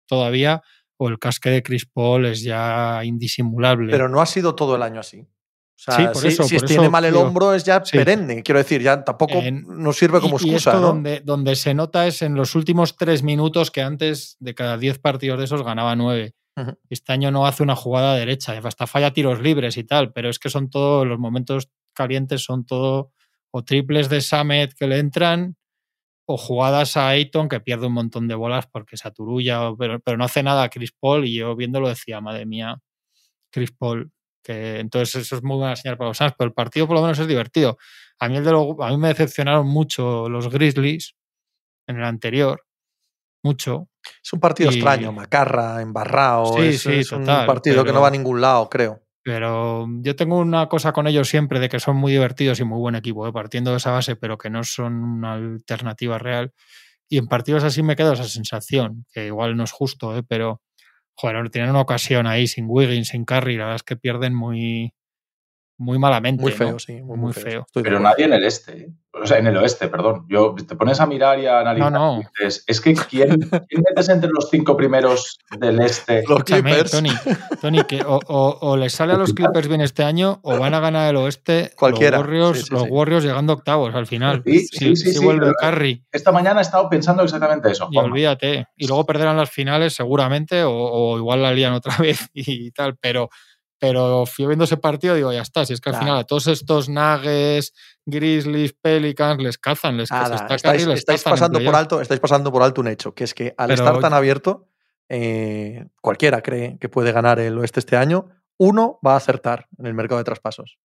todavía, o el casque de Chris Paul es ya indisimulable. Pero no ha sido todo el año así. O sea, si, si tiene mal el hombro es ya perenne, quiero decir, ya tampoco nos sirve como excusa. ¿no? donde, donde se nota es en los últimos tres minutos que antes de cada diez partidos de esos ganaba nueve. Este año no hace una jugada derecha, hasta falla tiros libres y tal, pero es que son todos los momentos calientes, son todo o triples de Samet que le entran o jugadas a Ayton que pierde un montón de bolas porque se aturulla, pero, pero no hace nada a Chris Paul y yo viéndolo decía, madre mía, Chris Paul, que entonces eso es muy buena señal para los Suns, pero el partido por lo menos es divertido. A mí, el de a mí me decepcionaron mucho los Grizzlies en el anterior, mucho. Es un partido extraño, macarra, embarrado. Sí, es, sí, es un partido que no va a ningún lado, creo. Pero yo tengo una cosa con ellos siempre de que son muy divertidos y muy buen equipo, ¿eh? partiendo de esa base, pero que no son una alternativa real. Y en partidos así me quedo esa sensación, que igual no es justo, ¿eh? pero joder, tienen una ocasión ahí sin Wiggins, sin Curry, la verdad es que pierden muy, muy malamente. Muy feo, sí, muy, feo. Pero nadie en el este, ¿eh? o sea, en el oeste, perdón. Yo te pones a mirar y a analizar. No, no. es que ¿quién, ¿quién, metes entre los cinco primeros del este? Los Clippers. Tony, Tony que o, o, les sale a los Clippers bien este año o van a ganar el oeste. Cualquiera. Los Warriors, los Warriors llegando octavos al final. Sí, sí, sí. Si, vuelve Curry. Esta mañana he estado pensando exactamente eso. Y olvídate. Y luego perderán las finales seguramente o, o igual la lían otra vez y tal, pero pero fui viendo ese partido y digo, ya está, si es que al final a todos estos Nuggets, Grizzlies, Pelicans les cazan, les, cazan. estáis, pasando por alto, estáis pasando por alto un hecho, que es que al estar tan abierto, eh, cualquiera cree que puede ganar el oeste este año, uno va a acertar en el mercado de traspasos.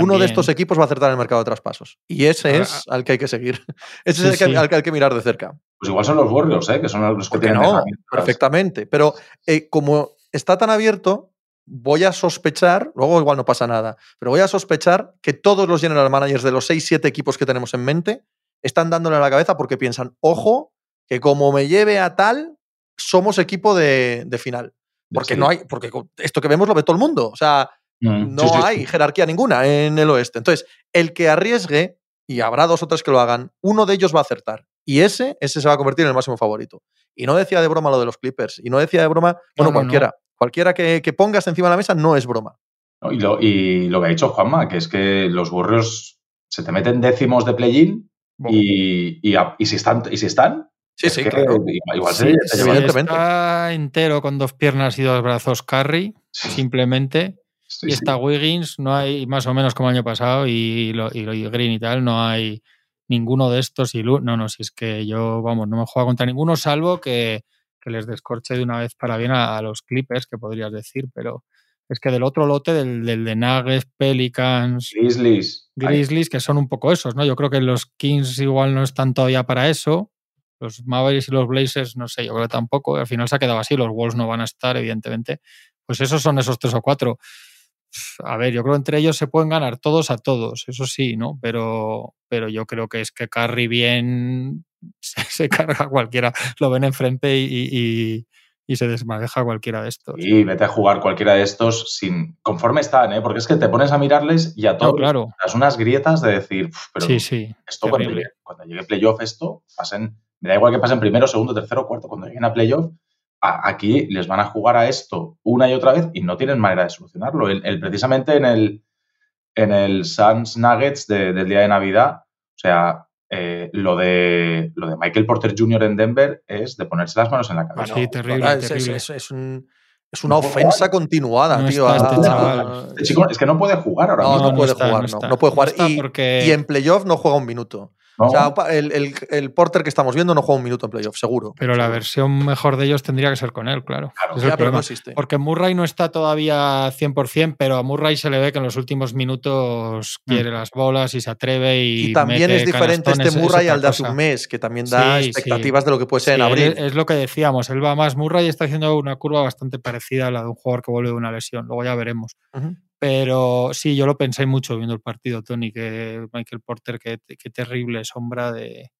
Uno de estos equipos va a acertar en el mercado de traspasos. Y ese es al que hay que seguir. Ese es el que, al que hay que mirar de cerca. Pues igual son los Warriors, ¿eh? que son los que tienen. No, perfectamente. Pero eh, como está tan abierto, voy a sospechar, luego igual no pasa nada, pero voy a sospechar que todos los general managers de los 6-7 equipos que tenemos en mente están dándole a la cabeza porque piensan, ojo, que como me lleve a tal, somos equipo de, final. Porque no hay, porque esto que vemos lo ve todo el mundo. O sea, mm, no hay jerarquía ninguna en el oeste. Entonces, el que arriesgue, y habrá dos o tres que lo hagan, uno de ellos va a acertar. Y ese, ese se va a convertir en el máximo favorito. Y no decía de broma lo de los Clippers. Y no decía de broma, bueno, cualquiera. Cualquiera que, pongas encima de la mesa no es broma. y, lo, que ha dicho Juanma, que es que los Warriors se te meten décimos de play-in y, si están, y si están Sí, sí, claro. Igual se, evidentemente. Está entero con dos piernas y dos brazos carry, simplemente. y está Wiggins, no hay más o menos como el año pasado, y, lo, y, Green y tal, no hay ninguno de estos. Y no, no, si es que yo, vamos, no me juego contra ninguno, salvo que que les descorche de una vez para bien a, los Clippers, que podrías decir, pero es que del otro lote, del, de Nuggets, Pelicans, Grizzlies, Grizzlies, que son un poco esos, ¿no? Yo creo que los Kings igual no están todavía para eso. Los Mavericks y los Blazers, no sé, yo creo que tampoco. Al final se ha quedado así. Los Wolves no van a estar, evidentemente. Pues esos son esos tres o cuatro. A ver, yo creo que entre ellos se pueden ganar todos a todos, eso sí, ¿no? Pero, pero yo creo que es que Carry bien se, carga cualquiera, lo ven enfrente y, y, se desmadeja cualquiera de estos. Y vete a jugar cualquiera de estos sin conforme están, ¿eh? porque es que te pones a mirarles y a todos claro. das unas grietas de decir, pero sí, sí, esto cuando llegue, cuando llegue, playoff esto, pasen, me da igual que pasen primero, segundo, tercero, cuarto, cuando lleguen a playoff, aquí les van a jugar a esto una y otra vez y no tienen manera de solucionarlo. El, precisamente en el, en el Suns Nuggets del día de Navidad, o sea, eh, lo, de, lo de Michael Porter Jr. en Denver es de ponerse las manos en la cabeza. Sí, terrible. Es, una ofensa continuada, tío. Este este chico es que no puede jugar ahora no, No, puede jugar, no, puede jugar. y en playoff no juega un minuto. O sea, el, Porter que estamos viendo no juega un minuto en playoff, seguro. Pero la versión mejor de ellos tendría que ser con él, claro. no existe. Porque Murray no está todavía 100%, pero a Murray se le ve que en los últimos minutos mm. quiere las bolas y se atreve y. Y también es diferente este Murray al de hace un mes, que también da expectativas de lo que puede ser en abril. Es lo que decíamos, él va más. Murray está haciendo una curva bastante parecida a la de un jugador que vuelve de una lesión. Luego ya veremos. Pero sí, yo lo pensé mucho viendo el partido, Tony, que Michael Porter, qué, terrible sombra de,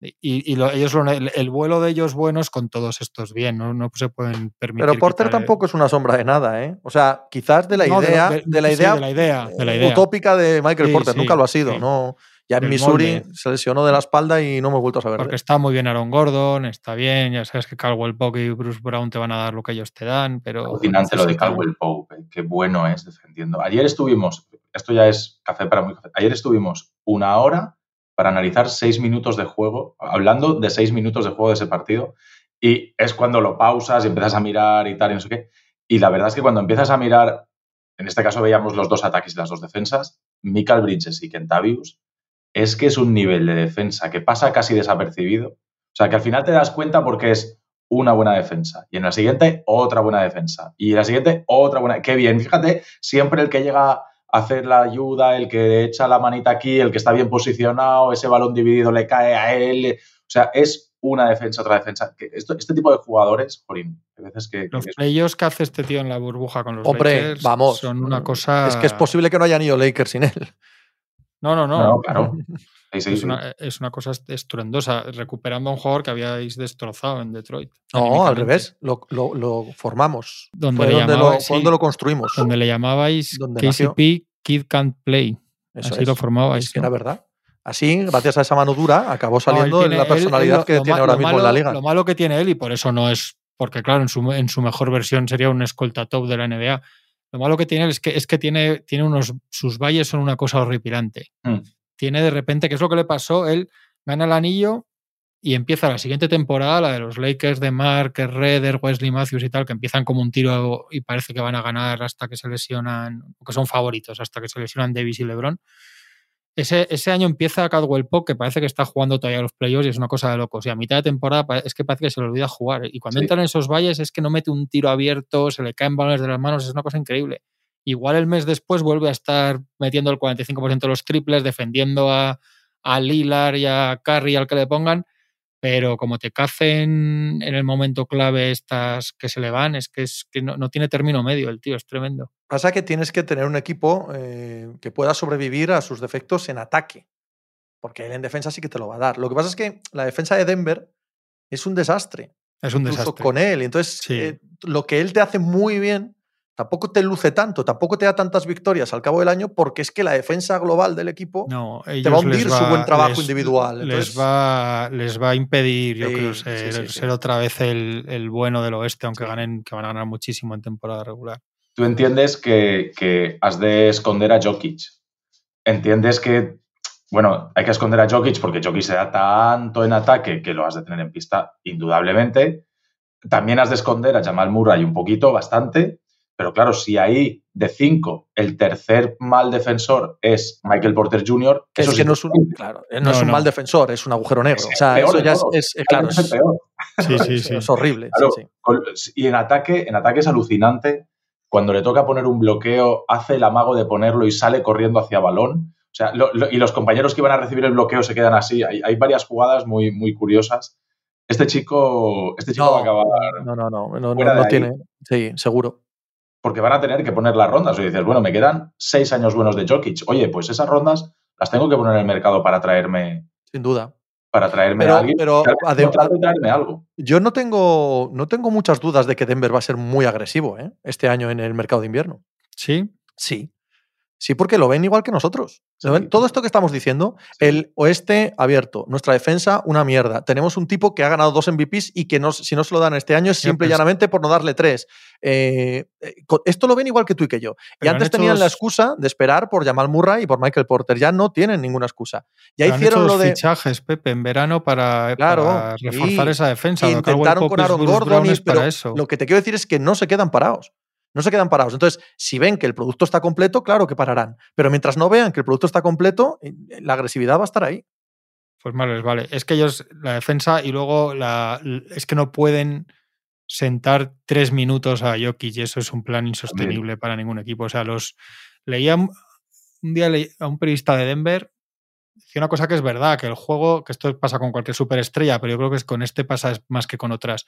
Y, ellos el, vuelo de ellos buenos con todos estos bien, no, no se pueden permitir. Pero Porter tampoco es una sombra de nada, ¿eh? O sea, quizás de la idea, de, la idea, de la idea, utópica de Michael Porter, nunca lo ha sido, no. Ya en Missouri se lesionó de la espalda y no me he vuelto a saber. Porque está muy bien Aaron Gordon, está bien, ya sabes que Caldwell Pope y Bruce Brown te van a dar lo que ellos te dan, pero... Alucinante lo de Caldwell Pope, eh, qué bueno es defendiendo. Ayer estuvimos, esto ya es café para muy café, ayer estuvimos una hora para analizar seis minutos de juego, hablando de seis minutos de juego de ese partido, y es cuando lo pausas y empiezas a mirar y tal y no sé qué. Y la verdad es que cuando empiezas a mirar, en este caso veíamos los dos ataques y las dos defensas, Michael Bridges y Kentavius, es que es un nivel de defensa que pasa casi desapercibido. O sea, que al final te das cuenta porque es una buena defensa. Y en la siguiente, otra buena defensa. Y en la siguiente, otra buena. Qué bien. Fíjate, siempre el que llega a hacer la ayuda, el que echa la manita aquí, el que está bien posicionado, ese balón dividido le cae a él. O sea, es una defensa, otra defensa. este tipo de jugadores, Jorín, a veces que. Los ellos que hace este tío en la burbuja con los Hombre, Lakers vamos. son una cosa. Es que es posible que no hayan ido Lakers sin él. No, no, no. claro. es, una, es, una, cosa estruendosa, recuperando a un jugador que habíais destrozado en Detroit. No, al revés, lo, lo, formamos. Donde Fue le donde, lo, lo, construimos. Donde le llamabais KCP Kid Can't Play. Así lo formabais. Es que era verdad. Así, gracias a esa mano dura, acabó saliendo en la personalidad que tiene ahora mismo en la liga. Lo malo que tiene él, y por eso no es, porque claro, en su, en su mejor versión sería un escolta top de la NBA, lo malo que tiene es que, es que tiene, tiene unos. Sus valles son una cosa horripilante. Mm. Tiene de repente, ¿qué es lo que le pasó? Él gana el anillo y empieza la siguiente temporada, la de los Lakers de Mark, Redder, Wesley Matthews y tal, que empiezan como un tiro y parece que van a ganar hasta que se lesionan, que son favoritos, hasta que se lesionan Davis y LeBron. Ese, año empieza Cadwell Pop, que parece que está jugando todavía los playoffs y es una cosa de locos. Y a mitad de temporada es que parece que se le olvida jugar. Y cuando entran en esos valles es que no mete un tiro abierto, se le caen balones de las manos, es una cosa increíble. Igual el mes después vuelve a estar metiendo el 45% de los triples, defendiendo a, a Lilar y a Curry, al que le pongan pero como te cacen en el momento clave estas que se le van, es que, es que no, tiene término medio el tío, es tremendo. Pasa que tienes que tener un equipo eh, que pueda sobrevivir a sus defectos en ataque, porque él en defensa sí que te lo va a dar. Lo que pasa es que la defensa de Denver es un desastre. Es un desastre. Con él. Entonces, eh, lo que él te hace muy bien tampoco te luce tanto, tampoco te da tantas victorias al cabo del año, porque es que la defensa global del equipo te va a hundir su buen trabajo individual. les, va, les va a impedir, yo creo, ser, otra vez el, bueno del oeste, aunque ganen, que van a ganar muchísimo en temporada regular. Tú entiendes que, que has de esconder a Jokic. Entiendes que, bueno, hay que esconder a Jokic porque Jokic se da tanto en ataque que lo has de tener en pista, indudablemente. También has de esconder a Jamal Murray un poquito, bastante pero claro, si ahí de cinco el tercer mal defensor es Michael Porter Jr., eso es que no es un, claro, no, es un mal defensor, es un agujero negro. o sea, eso ya es, claro, es, peor. Sí, sí, sí. Es horrible. y en ataque, en ataque es alucinante. Cuando le toca poner un bloqueo, hace el amago de ponerlo y sale corriendo hacia balón. O sea, y los compañeros que iban a recibir el bloqueo se quedan así. Hay, hay varias jugadas muy, muy curiosas. Este chico, este chico va a acabar. No, no, no, no, no tiene. Sí, seguro porque van a tener que poner las rondas. Y dices, bueno, me quedan seis años buenos de Jokic. Oye, pues esas rondas las tengo que poner en el mercado para traerme. Sin duda. Para traerme a alguien. Pero traerme algo. Yo no tengo, no tengo muchas dudas de que Denver va a ser muy agresivo ¿eh? este año en el mercado de invierno. Sí. Sí. Sí, porque lo ven igual que nosotros. Todo esto que estamos diciendo, el oeste abierto, nuestra defensa una mierda. Tenemos un tipo que ha ganado dos MVPs y que no, si no se lo dan este año es simple y llanamente por no darle tres. Eh, eh, esto lo ven igual que tú y que yo. y antes tenían la excusa de esperar por Jamal Murray y por Michael Porter. Ya no tienen ninguna excusa. Ya hicieron lo de. fichajes, Pepe, en verano para, reforzar esa defensa. intentaron con Aaron Gordon, y, pero lo que te quiero decir es que no se quedan parados no se quedan parados. Entonces, si ven que el producto está completo, claro que pararán. Pero mientras no vean que el producto está completo, eh, la agresividad va a estar ahí. Pues mal vale. Es que ellos, la defensa y luego la, es que no pueden sentar tres minutos a Jokic y eso es un plan insostenible para ningún equipo. O sea, los leía un día a un periodista de Denver decía una cosa que es verdad, que el juego, que esto pasa con cualquier superestrella, pero yo creo que con este pasa más que con otras,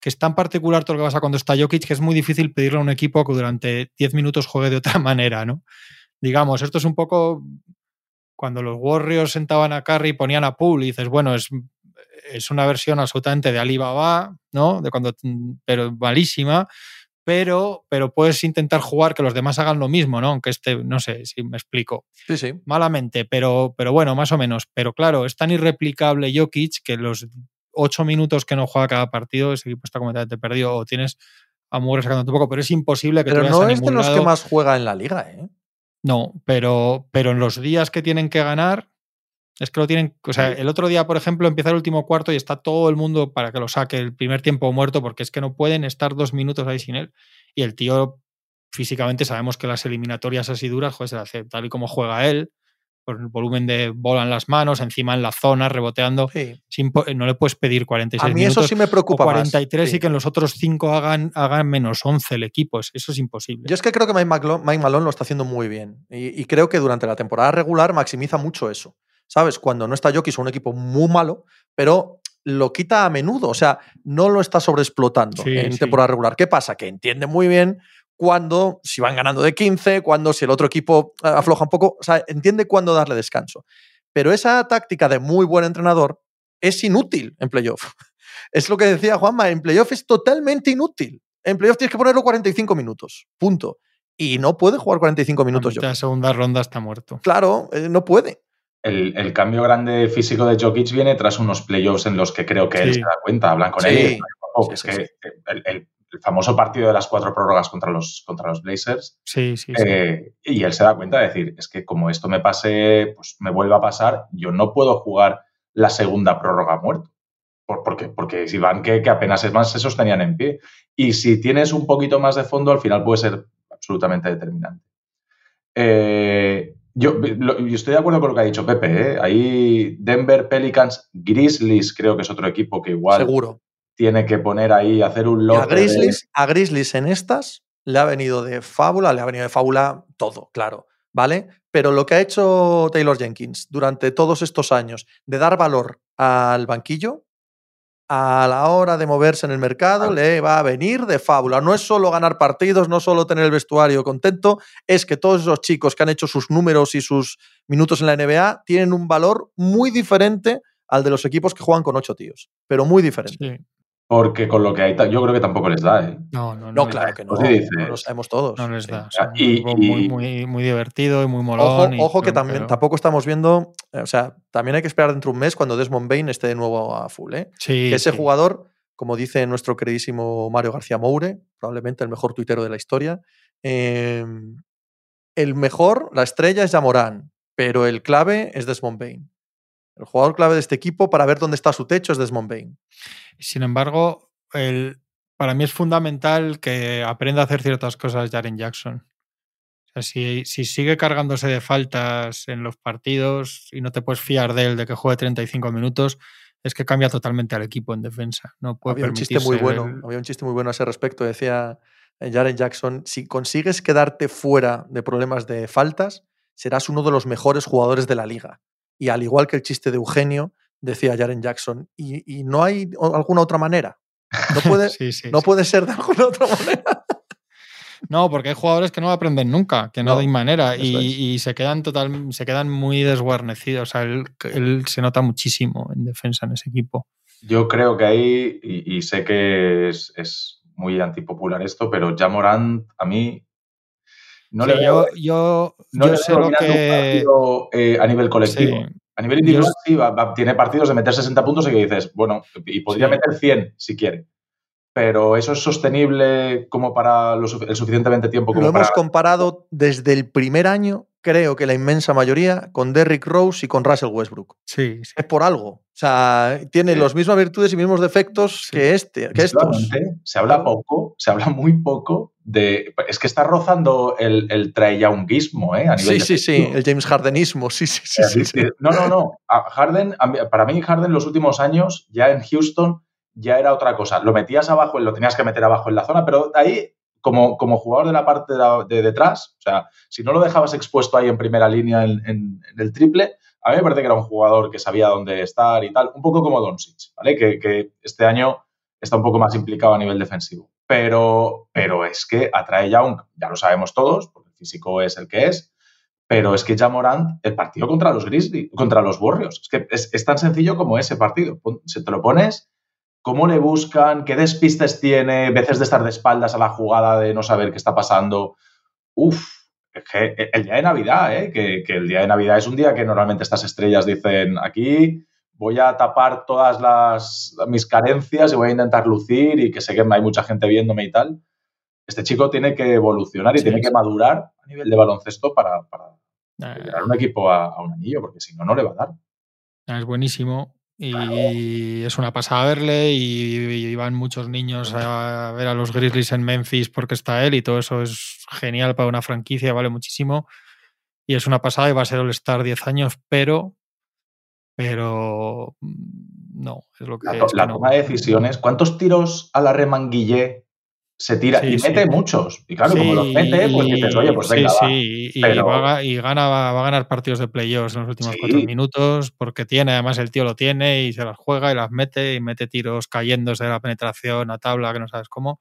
que es tan particular todo lo que pasa cuando está Jokic que es muy difícil pedirle a un equipo que durante 10 minutos juegue de otra manera, ¿no? Digamos, esto es un poco cuando los Warriors sentaban a Curry y ponían a Poole y dices, bueno, es, es una versión absolutamente de Alibaba, ¿no? De cuando, pero malísima, pero, pero puedes intentar jugar que los demás hagan lo mismo, ¿no? Aunque este, no sé si me explico. Sí, sí. Malamente, pero, pero bueno, más o menos. Pero claro, es tan irreplicable Jokic que los ocho minutos que no juega cada partido, ese equipo está completamente perdido. O tienes a sacando un poco, pero es imposible que Pero no es de los que más juega en la liga, ¿eh? No, pero, pero en los días que tienen que ganar, es que lo tienen. O sea, el otro día, por ejemplo, empieza el último cuarto y está todo el mundo para que lo saque el primer tiempo muerto, porque es que no pueden estar dos minutos ahí sin él. Y el tío, físicamente, sabemos que las eliminatorias así duras, joder, se hace tal y como juega él, por el volumen de bola en las manos, encima en la zona, reboteando. Sí. impo- no le puedes pedir 46 A mí minutos. eso sí me o preocupa más. 43 Sí. y que en los otros 5 hagan, hagan menos 11 el equipo. es- Eso es imposible. Yo es que creo que Mike Malone, Mike Malone lo está haciendo muy bien. Y, y creo que durante la temporada regular maximiza mucho eso. ¿Sabes? Cuando no está Jokic, es un equipo muy malo, pero lo quita a menudo. O sea, no lo está sobreexplotando Sí, en sí. temporada regular. ¿Qué pasa? Que entiende muy bien cuando, si van ganando de 15, cuando si el otro equipo eh, afloja un poco. O sea, entiende cuándo darle descanso. Pero esa táctica de muy buen entrenador es inútil en playoff. Es lo que decía Juanma, en playoff es totalmente inútil. En playoff tienes que ponerlo 45 minutos. Punto. Y no puede jugar 45 A minutos Jokic. segunda ronda está muerto. Claro, eh, no puede. El, el cambio grande físico de Jokic viene tras unos playoffs en los que creo que él se da cuenta, hablan con Sí. él. "Oh, Sí, es sí, que. El, el- famoso partido de las cuatro prórrogas contra los, contra los Blazers, Sí, sí, sí. eh, y él se da cuenta de decir, es que como esto me pase, pues me vuelva a pasar, yo no puedo jugar la segunda prórroga muerto. Por, porque, porque si van que, que apenas es más se sostenían en pie. Y si tienes un poquito más de fondo, al final puede ser absolutamente determinante. Eh, yo, lo- yo estoy de acuerdo con lo que ha dicho Pepe. ¿eh? Ahí Denver, Pelicans, Grizzlies, creo que es otro equipo que igual Seguro. tiene que poner ahí, hacer un lote. a de- Grizzlies, a Grizzlies en estas le ha venido de fábula, le ha venido de fábula todo, claro, ¿vale? Pero lo que ha hecho Taylor Jenkins durante todos estos años de dar valor al banquillo, a la hora de moverse en el mercado, le va a venir de fábula. No es solo ganar partidos, no solo tener el vestuario contento, es que todos esos chicos que han hecho sus números y sus minutos en la NBA tienen un valor muy diferente al de los equipos que juegan con ocho tíos, pero muy diferente. Sí. Porque con lo que hay, yo creo que tampoco les da. ¿eh? No, no, claro da. que no. Pues sí dices. no lo sabemos todos. No les sí. da. Son Y- muy, y- muy, muy divertido y muy Ojo, molón. y- ojo que pero- también pero- tampoco estamos viendo, eh, o sea, también hay que esperar dentro de un mes cuando Desmond Bain esté de nuevo a full, ¿eh? Sí, Que ese sí. jugador, como dice nuestro queridísimo Mario García Moure, probablemente el mejor tuitero de la historia, eh, el mejor, la estrella es Yamorán, pero el clave es Desmond Bain. El jugador clave de este equipo para ver dónde está su techo es Desmond Bain. Sin embargo, el, para mí es fundamental que aprenda a hacer ciertas cosas Jaren Jackson. O sea, si, si sigue cargándose de faltas en los partidos y no te puedes fiar de él de que juegue 35 minutos, es que cambia totalmente al equipo en defensa. No puede Había un chiste muy bueno, el- había un chiste muy bueno a ese respecto. Decía eh, Jaren Jackson, si consigues quedarte fuera de problemas de faltas, serás uno de los mejores jugadores de la liga. Y al igual que el chiste de Eugenio, decía Jaren Jackson, y, y no hay alguna otra manera. No puede, Sí, sí, no sí. puede ser de alguna otra manera. No, porque hay jugadores que no aprenden nunca, que no, No, hay manera y, se quedan total, se quedan muy desguarnecidos. O sea, él, él se nota muchísimo en defensa en ese equipo. Yo creo que ahí, y, y sé que es, es muy antipopular esto, pero ya Morant a mí no Sí, le veo, yo, yo, no yo le sé veo lo dominando un que. partido, eh, a nivel colectivo. Sí. A nivel individual Yo- sí, va- va- tiene partidos de meter 60 puntos y que dices, bueno, y podría Sí. meter 100 si quiere. Pero eso es sostenible como para lo el suficientemente tiempo como Lo para... hemos comparado desde el primer año, creo que la inmensa mayoría, con Derrick Rose y con Russell Westbrook. Sí, sí. Es por algo. O sea, tiene Sí. las mismas virtudes y mismos defectos Sí. que, este, que estos. Se habla poco, se habla muy poco de... Es que está rozando el, el ¿eh? A nivel Sí, sí, sí, el James Hardenismo, sí, sí, sí. sí, sí. No, no, no. Harden, para mí Harden los últimos años, ya en Houston, ya era otra cosa. Lo metías abajo, lo tenías que meter abajo en la zona, pero ahí, como, como jugador de la parte de, detrás, o sea, si no lo dejabas expuesto ahí en primera línea en, el triple, a mí me parece que era un jugador que sabía dónde estar y tal, un poco como Doncic, ¿vale? Que, que este año está un poco más implicado a nivel defensivo. Pero, pero es que atrae Young, ya lo sabemos todos, porque el físico es el que es, Pero es que ya Morant, el partido contra los Grizzlies, contra los Warriors, es que es, tan sencillo como ese partido. Se te lo pones, cómo le buscan, qué despistes tiene, veces de estar de espaldas a la jugada, de no saber qué está pasando. Uf, el día de Navidad, ¿eh? que, que el día de Navidad es un día que normalmente estas estrellas dicen aquí voy a tapar todas las, mis carencias y voy a intentar lucir y que sé que hay mucha gente viéndome y tal. Este chico tiene que evolucionar y tiene que madurar a nivel de baloncesto para, para llevar un equipo a, un anillo, porque si no, no le va a dar. Es buenísimo. Y es una pasada verle y, van muchos niños a ver a los Grizzlies en Memphis porque está él y todo eso es genial para una franquicia, vale muchísimo. Y es una pasada y va a ser All-Star 10 años, pero pero mm, no, es lo que. La, la toma de decisiones. ¿Cuántos tiros a la remanguillé se tira? y mete muchos. Y claro, como los mete, pues dices, oye, pues venga. Sí, sí. Y, va, y gana, va a ganar partidos de playoffs en los últimos cuatro minutos, porque tiene, además el tío lo tiene y se las juega y las mete y mete tiros cayéndose de la penetración a tabla, que no sabes cómo.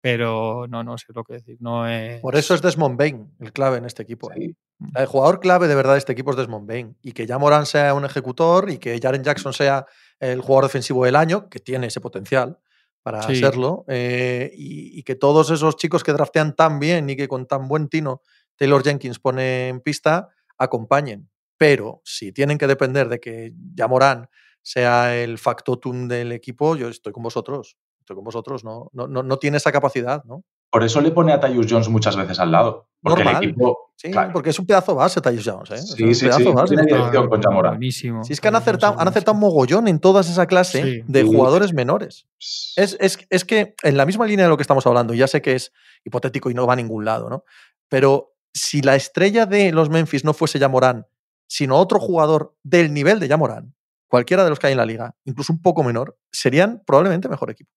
Pero no, no sé lo que decir. No es... Por eso es Desmond Bain el clave en este equipo. ¿eh? El jugador clave de verdad de este equipo es Desmond Bain. Y que ya Moran sea un ejecutor y que Jaren Jackson sea el jugador defensivo del año, que tiene ese potencial para serlo. Eh, y, que todos esos chicos que draftean tan bien y que con tan buen tino Taylor Jenkins pone en pista, acompañen. Pero si tienen que depender de que ya Moran sea el factotum del equipo, yo estoy con vosotros. Estoy con vosotros, no, no, no, no tiene esa capacidad, ¿no? Por eso le pone a Tyus Jones muchas veces al lado. Porque el equipo. Sí, porque es un pedazo base Tyus Jones. ¿eh? Sí, sí, sí. Base. Tiene dirección con Jamora. Si es que han acertado, han acertado un mogollón en toda esa clase de jugadores menores. Es, es, es, que en la misma línea de lo que estamos hablando, ya sé que es hipotético y no va a ningún lado, ¿no? Pero si la estrella de los Memphis no fuese Yamorán, sino otro jugador del nivel de Yamorán, cualquiera de los que hay en la liga, incluso un poco menor, serían probablemente mejor equipo.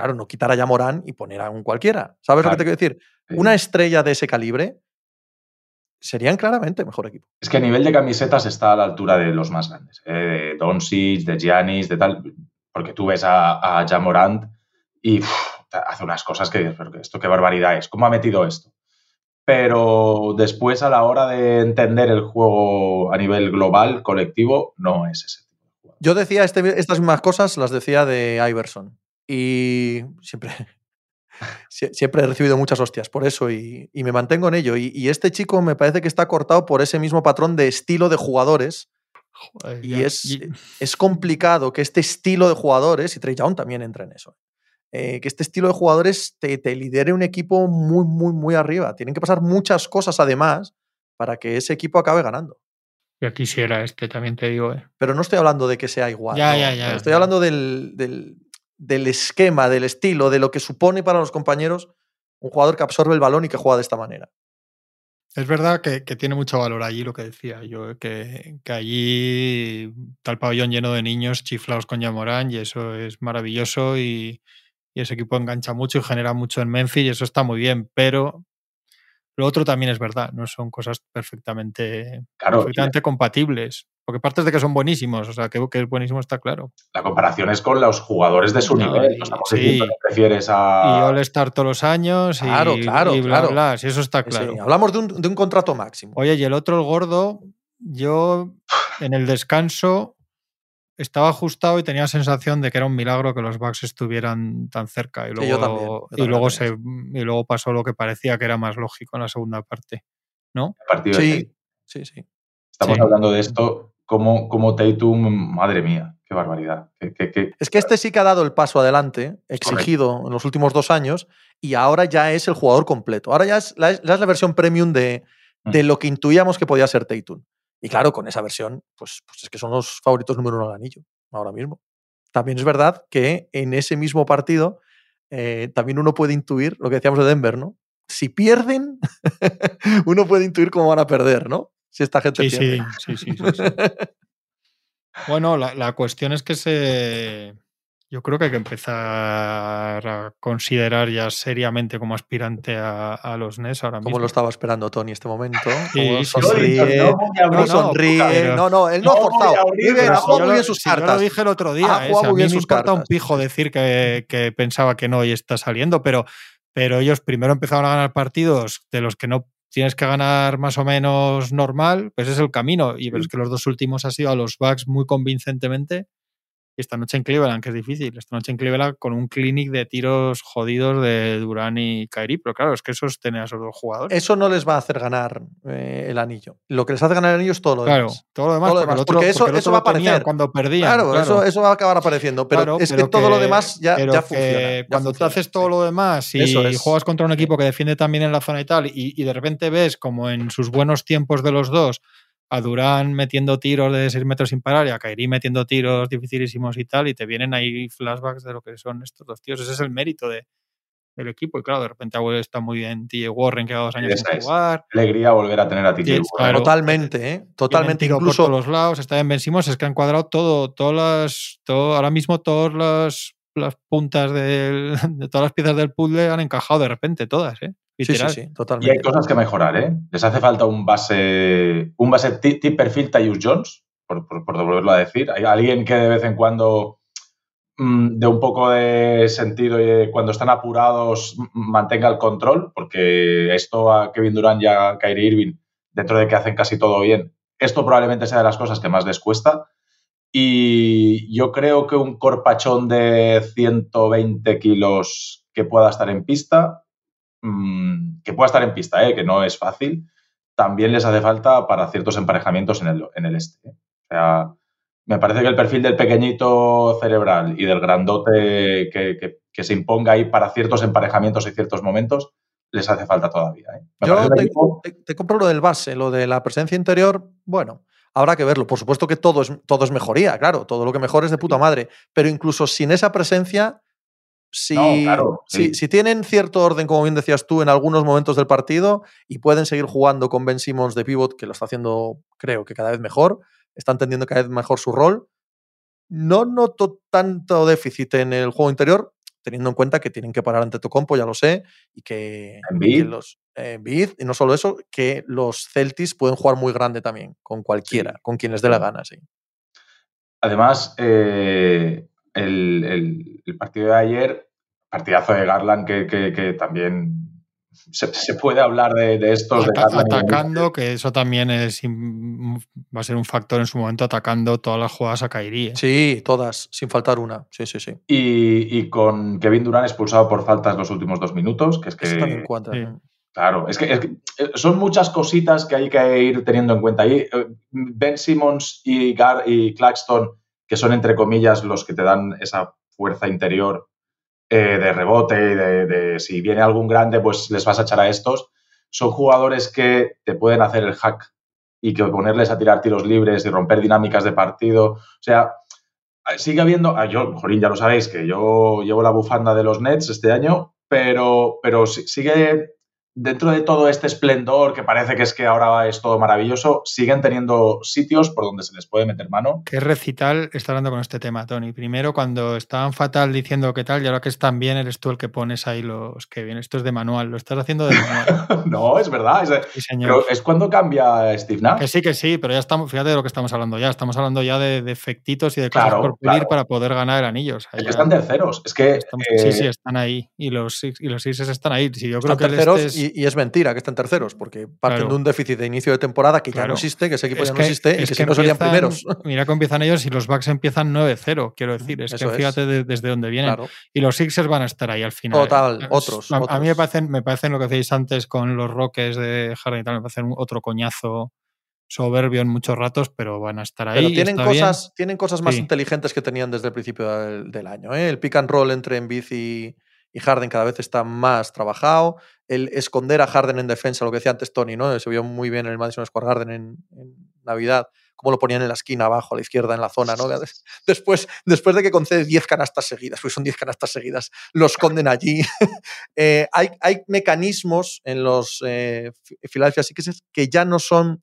Claro, no quitar a Yamorán y poner a un cualquiera. ¿Sabes lo que te quiero decir? Una estrella de ese calibre serían claramente mejor equipo. Es que a nivel de camisetas está a la altura de los más grandes. ¿eh? De Doncic, de Giannis, de tal. Porque tú ves a, a Jamorant y hace unas cosas que dices, pero esto qué barbaridad es. ¿Cómo ha metido esto? Pero después, a la hora de entender el juego a nivel global, colectivo, no es ese tipo de juego. Yo decía este, estas mismas cosas, las decía de Iverson y siempre, siempre he recibido muchas hostias por eso y, me mantengo en ello. Y, este chico me parece que está cortado por ese mismo patrón de estilo de jugadores. y es, es complicado que este estilo de jugadores, y Trey Young también entra en eso, eh, que este estilo de jugadores te, te, lidere un equipo muy, muy, muy arriba. Tienen que pasar muchas cosas además para que ese equipo acabe ganando. Yo quisiera este, también te digo. Eh. Pero no estoy hablando de que sea igual. Ya, ya, ya. Estoy hablando del, del esquema, del estilo, de lo que supone para los compañeros un jugador que absorbe el balón y que juega de esta manera. Es verdad que, tiene mucho valor allí lo que decía yo, que, que allí está el pabellón lleno de niños chiflados con Yamorán y eso es maravilloso y, y, ese equipo engancha mucho y genera mucho en Memphis y eso está muy bien, pero lo otro también es verdad, no son cosas perfectamente, perfectamente compatibles. Porque partes de que son buenísimos, o sea, que, que es buenísimo está claro. La comparación es con los jugadores de su nivel. sí. prefieres a. Y All-Star todos los años. Claro, y, claro, y claro. Bla, sí, eso está claro. Hablamos de un, de un contrato máximo. Oye, y el otro, el gordo, yo en el descanso estaba ajustado y tenía la sensación de que era un milagro que los Bucks estuvieran tan cerca. Y luego, y, luego se, y luego pasó lo que parecía que era más lógico en la segunda parte. ¿No? sí, sí, sí. Estamos hablando de esto como, como Tatum, madre mía, qué barbaridad. Es que este sí que ha dado el paso adelante, exigido en los últimos dos años, y ahora ya es el jugador completo. Ahora ya es la, es la versión premium de, de, lo que intuíamos que podía ser Tatum. Y claro, con esa versión, pues, pues es que son los favoritos número uno al anillo, ahora mismo. También es verdad que en ese mismo partido eh, también uno puede intuir lo que decíamos de Denver, ¿no? Si pierden, uno puede intuir cómo van a perder, ¿no? si esta gente sí, sí, sí, sí, sí, Bueno, la, la, cuestión es que se. Yo creo que hay que empezar a considerar ya seriamente como aspirante a, a los NES ahora mismo. Como lo estaba esperando Tony este momento. Sí, sonríe, no, no, sonríe. No, no, él no, ha forzado. ha jugado muy bien sus cartas. Yo lo dije el otro día. Eh, a mí me importa un pijo decir que, que, pensaba que no y está saliendo, pero, pero ellos primero empezaron a ganar partidos de los que no tienes que ganar más o menos normal, pues es el camino. Y ves que los dos últimos ha sido a los Bucks muy convincentemente esta noche en Cleveland, que es difícil, esta noche en Cleveland con un clinic de tiros jodidos de Durán y Kairi, pero claro, es que eso es tener a esos dos jugadores. Eso no les va a hacer ganar eh, el anillo. Lo que les hace ganar el anillo es todo lo claro, demás. todo lo demás, Todo lo porque, otro- eso- porque va a aparecer. cuando perdían. Claro, Eso, eso va a acabar apareciendo, pero Claro, es pero que todo lo demás ya, pero ya que funciona. ya cuando tú haces todo sí. lo demás y Eso es. juegas contra un equipo que defiende también en la zona y tal, y, y de repente ves como en sus buenos tiempos de los dos, a Durán metiendo tiros de 6 metros sin parar y a Kairi metiendo tiros dificilísimos y tal, y te vienen ahí flashbacks de lo que son estos dos tíos. Ese es el mérito de, del equipo. Y claro, de repente está muy bien TJ Warren, que lleva dos años sin jugar. Alegría volver a tener a Sí, Warren. claro. Totalmente, ¿eh? Totalmente. tiro por Incluso todos los lados, está bien Ben Simmons, es que han cuadrado todo, todas las, todo, ahora mismo todas las, las puntas del- de todas las piezas del puzzle han encajado de repente, todas, ¿eh? Sí, sí, sí, Y hay totalmente. cosas que mejorar, ¿eh? Les hace falta un base, un base ti- tip perfil Tyus Jones, por, por, por volverlo a decir. Hay alguien que de vez en cuando mm, de un poco de sentido y de cuando están apurados mantenga el control, porque esto a Kevin Durant y a Kyrie Irving, dentro de que hacen casi todo bien, esto probablemente sea de las cosas que más les cuesta. Y yo creo que un corpachón de 120 kilos que pueda estar en pista, mm, que pueda estar en pista, ¿eh? que no es fácil, también les hace falta para ciertos emparejamientos en el, en el este. ¿eh? O sea, me parece que el perfil del pequeñito cerebral y del grandote que, que- que se imponga ahí para ciertos emparejamientos y ciertos momentos les hace falta todavía. ¿eh? Yo equipo- te- te compro lo del base, lo de la presencia interior, bueno, habrá que verlo. Por supuesto que todo es, todo es mejoría, claro, todo lo que mejor es de puta madre, pero incluso sin esa presencia, si, No, claro, si, sí. si tienen cierto orden, como bien decías tú, en algunos momentos del partido y pueden seguir jugando con Ben Simmons de pivot, que lo está haciendo, creo que cada vez mejor, está entendiendo cada vez mejor su rol, no noto tanto déficit en el juego interior, teniendo en cuenta que tienen que parar ante Tocompo, ya lo sé, y que, los eh, Embiid, y no solo eso, que los Celtics pueden jugar muy grande también, con cualquiera, Sí. con quien les dé la gana, sí. Además, eh, el, el- el partido de ayer, partidazo de Garland, que, que- que también se, se puede hablar de, de estos. Ata- de- atacando, que eso también es va a ser un factor en su momento, atacando todas las jugadas a Kairi. ¿eh? Sí, todas, sin faltar una. Sí, sí, sí. Y, y con Kevin Durant expulsado por faltas los últimos dos minutos, que es Eso también que, cuadra. sí. ¿no? claro, es que, es que, eh, son muchas cositas que hay que ir teniendo en cuenta. Ahí, eh, Ben Simmons y, Gar y Claxton, que son entre comillas los que te dan esa fuerza interior eh, de rebote y de, si viene algún grande, pues les vas a echar a estos. Son jugadores que te pueden hacer el hack y que ponerles a tirar tiros libres y romper dinámicas de partido. O sea, sigue habiendo. ah, Yo, Jorín, ya lo sabéis, que yo llevo la bufanda de los Nets este año, pero, pero si- sigue. Dentro de todo este esplendor que parece que es que ahora es todo maravilloso, siguen teniendo sitios por donde se les puede meter mano. ¿Qué recital está hablando con este tema, Tony? Primero, cuando estaban fatal diciendo qué tal, y ahora que están bien, eres tú el que pones ahí los que vienen. Esto es de manual, lo estás haciendo de manual. no, es verdad. Es, Sí, señor. pero es cuando cambia Steve Nash. Que sí, que sí, pero ya estamos, fíjate de lo que estamos hablando ya. Estamos hablando ya de defectitos y de cosas Claro, por pulir claro. para poder ganar anillos. Es que están terceros. Es que. Estamos- eh, sí, sí, están ahí. Y los, y los Sixers están ahí. Si yo creo que el terceros este es- y, y es mentira que estén terceros, porque parten Claro. de un déficit de inicio de temporada que ya no existe, que ese equipo es ya no que- existe y es que, que no serían primeros. Mira cómo empiezan ellos y los Bucks empiezan 9-0, quiero decir. Es Eso que es. fíjate de- desde dónde vienen. Claro. Y los Sixers van a estar ahí al final. Total, Es- otros, A, mí me parecen, me parecen lo que hacéis antes con los Rockets de Harden y tal, me parecen un- otro coñazo soberbio en muchos ratos, pero van a estar ahí. Pero tienen bien. cosas, tienen cosas más Sí. inteligentes que tenían desde el principio del, del año. ¿eh? El pick and roll entre Embiid y, y Harden cada vez está más trabajado. El esconder a Harden en defensa, lo que decía antes Tony, ¿no? se vio muy bien en el Madison Square Garden en, en Navidad, cómo lo ponían en la esquina abajo, a la izquierda, en la zona. ¿no? Después, después de que concede 10 canastas seguidas, pues son 10 canastas seguidas, lo esconden allí. Eh, hay, hay mecanismos en los eh, Philadelphia Sixers que ya no son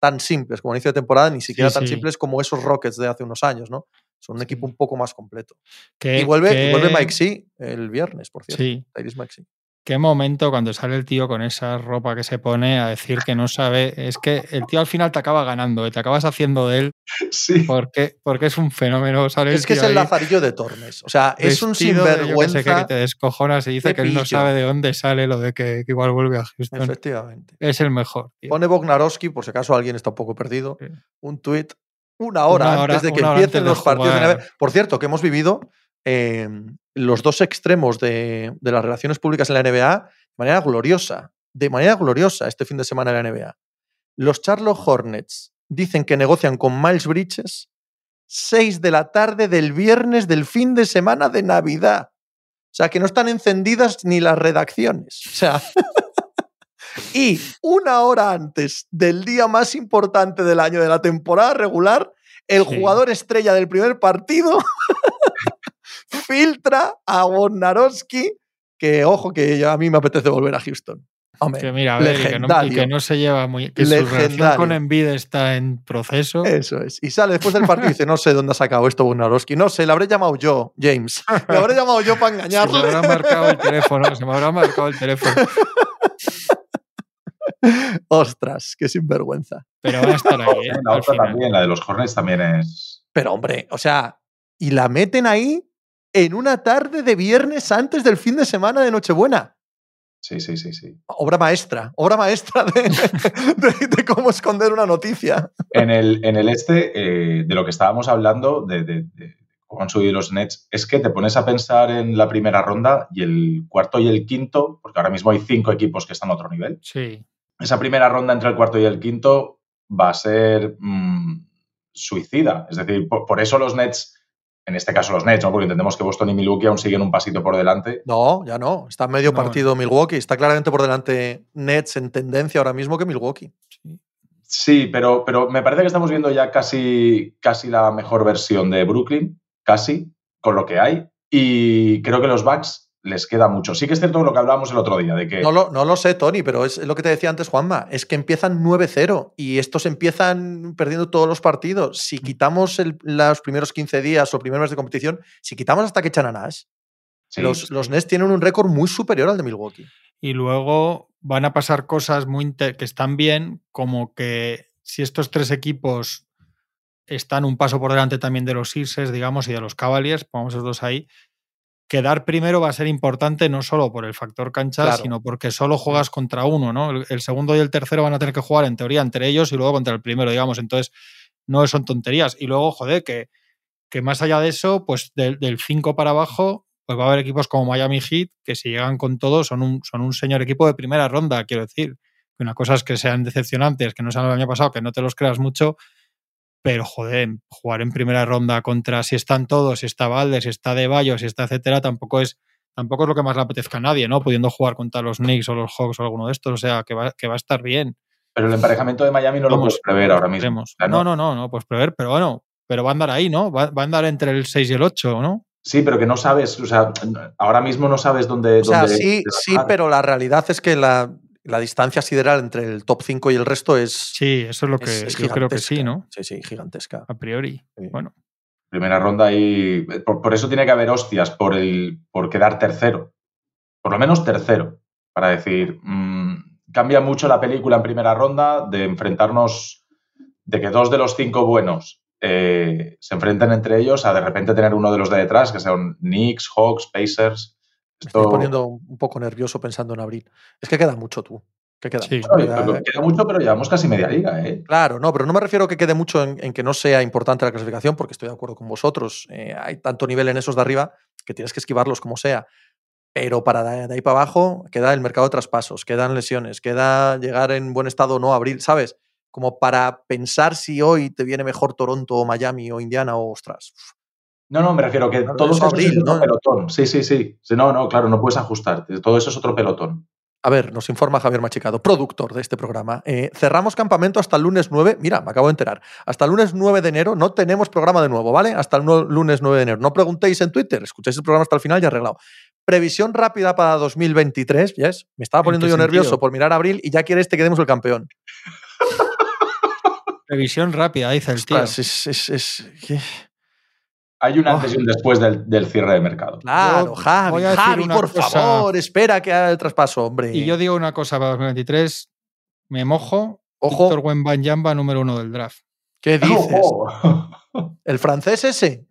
tan simples como inicio de temporada, ni siquiera tan sí. simples como esos Rockets de hace unos años, ¿no? Son un equipo un poco más completo. Que- y, vuelve, y vuelve Mike C el viernes, por cierto. Sí, Tyrese Maxey. qué momento cuando sale el tío con esa ropa que se pone a decir que no sabe. Es que el tío al final te acaba ganando, y te acabas haciendo de él. Sí. Porque, porque es un fenómeno. ¿sabes? Es que es el lazarillo de Tormes. O sea, es un sinvergüenza. Que, que te descojonas y dice que él no sabe de dónde sale lo de que, igual vuelve a Houston. Efectivamente. Es el mejor. Pone Bognarowski, por si acaso alguien está un poco perdido, un tuit una hora, antes de que empiecen los partidos de NBA. Por cierto, que hemos vivido em, los dos extremos de, de, las relaciones públicas en la NBA de manera gloriosa. De manera gloriosa este fin de semana en la NBA. Los Charlotte Hornets dicen que negocian con Miles Bridges 6 de la tarde del viernes del fin de semana de Navidad. O sea, que no están encendidas ni las redacciones. O sea, y una hora antes del día más importante del año de la temporada regular, el jugador estrella del primer partido filtra a Bonarowski, que ojo, que a mí me apetece volver a Houston. Hombre, que mira, a ver, que, no, que no, se lleva muy. Que su relación con Envid está en proceso. Eso es. Y sale después del partido y dice: No sé dónde ha sacado esto Bonarowski. No sé, le habré llamado yo, James. Le habré llamado yo para engañarle. Se me habrá marcado el teléfono. Se me habrá marcado el teléfono. Ostras, qué sinvergüenza. Pero va a estar ahí. ¿eh? La otra también, la de los Hornets también es. Pero hombre, o sea, y la meten ahí en una tarde de viernes antes del fin de semana de Nochebuena. Sí, sí, sí, sí. Obra maestra, obra maestra de, cómo esconder una noticia. En el, en el este, eh, de lo que estábamos hablando, de, cómo han subido los Nets, es que te pones a pensar en la primera ronda y el cuarto y el quinto, porque ahora mismo hay cinco equipos que están a otro nivel. Sí esa primera ronda entre el cuarto y el quinto va a ser mm, suicida. Es decir, por, eso los Nets, en este caso los Nets, ¿no? porque entendemos que Boston y Milwaukee aún siguen un pasito por delante. No, ya no. Está medio partido Milwaukee. Está claramente por delante Nets en tendencia ahora mismo que Milwaukee. Sí, pero, pero me parece que estamos viendo ya casi, casi la mejor versión de Brooklyn, casi, con lo que hay. Y creo que los Bucks les queda mucho. Sí que es cierto lo que hablábamos el otro día, de que... No lo, no lo sé, Tony, pero es lo que te decía antes, Juanma, es que empiezan 9-0 y estos empiezan perdiendo todos los partidos. Si mm. quitamos los primeros 15 días o primeros meses de competición, si quitamos hasta que echan a Nash, los, los Nets tienen un récord muy superior al de Milwaukee. Y luego van a pasar cosas muy que están bien, como que si estos tres equipos están un paso por delante también de los Sixers, digamos, y de los Cavaliers, pongamos esos dos ahí, quedar primero va a ser importante no solo por el factor cancha, sino porque solo juegas contra uno, ¿no? El, segundo y el tercero van a tener que jugar en teoría entre ellos y luego contra el primero, digamos. Entonces, no son tonterías. Y luego, joder, que, que más allá de eso, pues del 5 para abajo, pues va a haber equipos como Miami Heat que si llegan con todo son un, son un señor equipo de primera ronda, quiero decir. Una cosa es que sean decepcionantes, que no sean el año pasado, que no te los creas mucho, pero joder, jugar en primera ronda contra si están todos, si está Valde, si está De Bayo, si está etcétera, tampoco es, tampoco es lo que más le apetezca a nadie, ¿no? Pudiendo jugar contra los Knicks o los Hawks o alguno de estos, o sea, que va, que va a estar bien. Pero el emparejamiento de Miami no lo puedes prever ahora mismo. no, no, no, no puedes prever, pero bueno, pero va a andar ahí, ¿no? Va, a andar entre el 6 y el 8, ¿no? Sí, pero que no sabes, o sea, ahora mismo no sabes dónde. O sea, sí, sí, pero la realidad es que la, la distancia sideral entre el top 5 y el resto es. Sí, eso es lo que yo creo que sí, ¿no? Sí, sí, gigantesca. A priori. Bueno. Primera ronda y. Por, eso tiene que haber hostias por, el, por quedar tercero. Por lo menos tercero. Para decir. Mm, cambia mucho la película en primera ronda de enfrentarnos. de que dos de los cinco buenos eh, se enfrenten entre ellos a de repente tener uno de los de detrás, que sean Knicks, Hawks, Pacers. Me estoy poniendo un poco nervioso pensando en abril. Es que queda mucho tú. Que queda, sí. mucho, queda, mucho, pero llevamos casi media liga. ¿eh? Claro, no, pero no me refiero a que quede mucho en, que no sea importante la clasificación, porque estoy de acuerdo con vosotros. Eh, hay tanto nivel en esos de arriba que tienes que esquivarlos como sea. Pero para de ahí para abajo queda el mercado de traspasos, quedan lesiones, queda llegar en buen estado o no abril, ¿sabes? Como para pensar si hoy te viene mejor Toronto o Miami o Indiana o ostras. No, no, me refiero que todo eso es otro pelotón. Sí, sí, sí. No, no, claro, no puedes ajustarte. Todo eso es otro pelotón. A ver, nos informa Javier Machicado, productor de este programa. Eh, cerramos campamento hasta el lunes 9. Mira, me acabo de enterar. Hasta el lunes 9 de enero no tenemos programa de nuevo, ¿vale? Hasta el lunes 9 de enero. No preguntéis en Twitter, escuchéis el programa hasta el final y arreglado. Previsión rápida para 2023, ¿yes? Me estaba poniendo yo nervioso por mirar abril y ya quieres que quedemos el campeón. Previsión rápida, dice el tío. es, hay un antes y un después del, del cierre de mercado. Claro, Yo Javi, voy a decir Javi, una por cosa. favor, espera que haga el traspaso, hombre. Y yo digo una cosa para 2023, me mojo. Ojo. Víctor Wembanyama, número uno del draft. ¿Qué dices? Ojo. ¿El francés ese?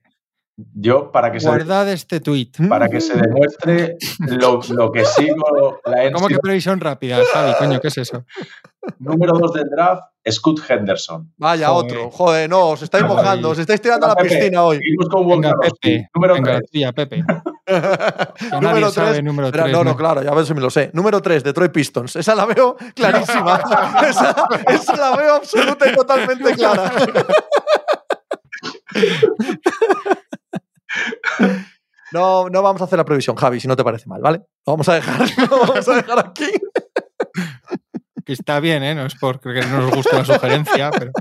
Yo, para que se, Guardad este tweet. para que se demuestre lo, lo que sigo la ¿Cómo que previsión rápida, Javi? Coño, ¿qué es eso? número 2 del draft, Scott Henderson. Vaya, Joder. otro. Joder, no, os estáis Joder. mojando, os estáis tirando a la Pepe, piscina hoy. Venga. Pepe. Número Venga, 3. tuya, Pepe. Que nadie número sabe 3. número tres, no, no, ¿no? claro, ya ves si me lo sé. Número 3, Detroit Pistons. Esa la veo clarísima. esa, esa la veo absoluta y totalmente clara. No, no vamos a hacer la previsión, Javi, si no te parece mal, ¿vale? Lo vamos a dejar, lo vamos a dejar aquí. Que está bien, ¿eh? No es porque no nos guste la sugerencia, pero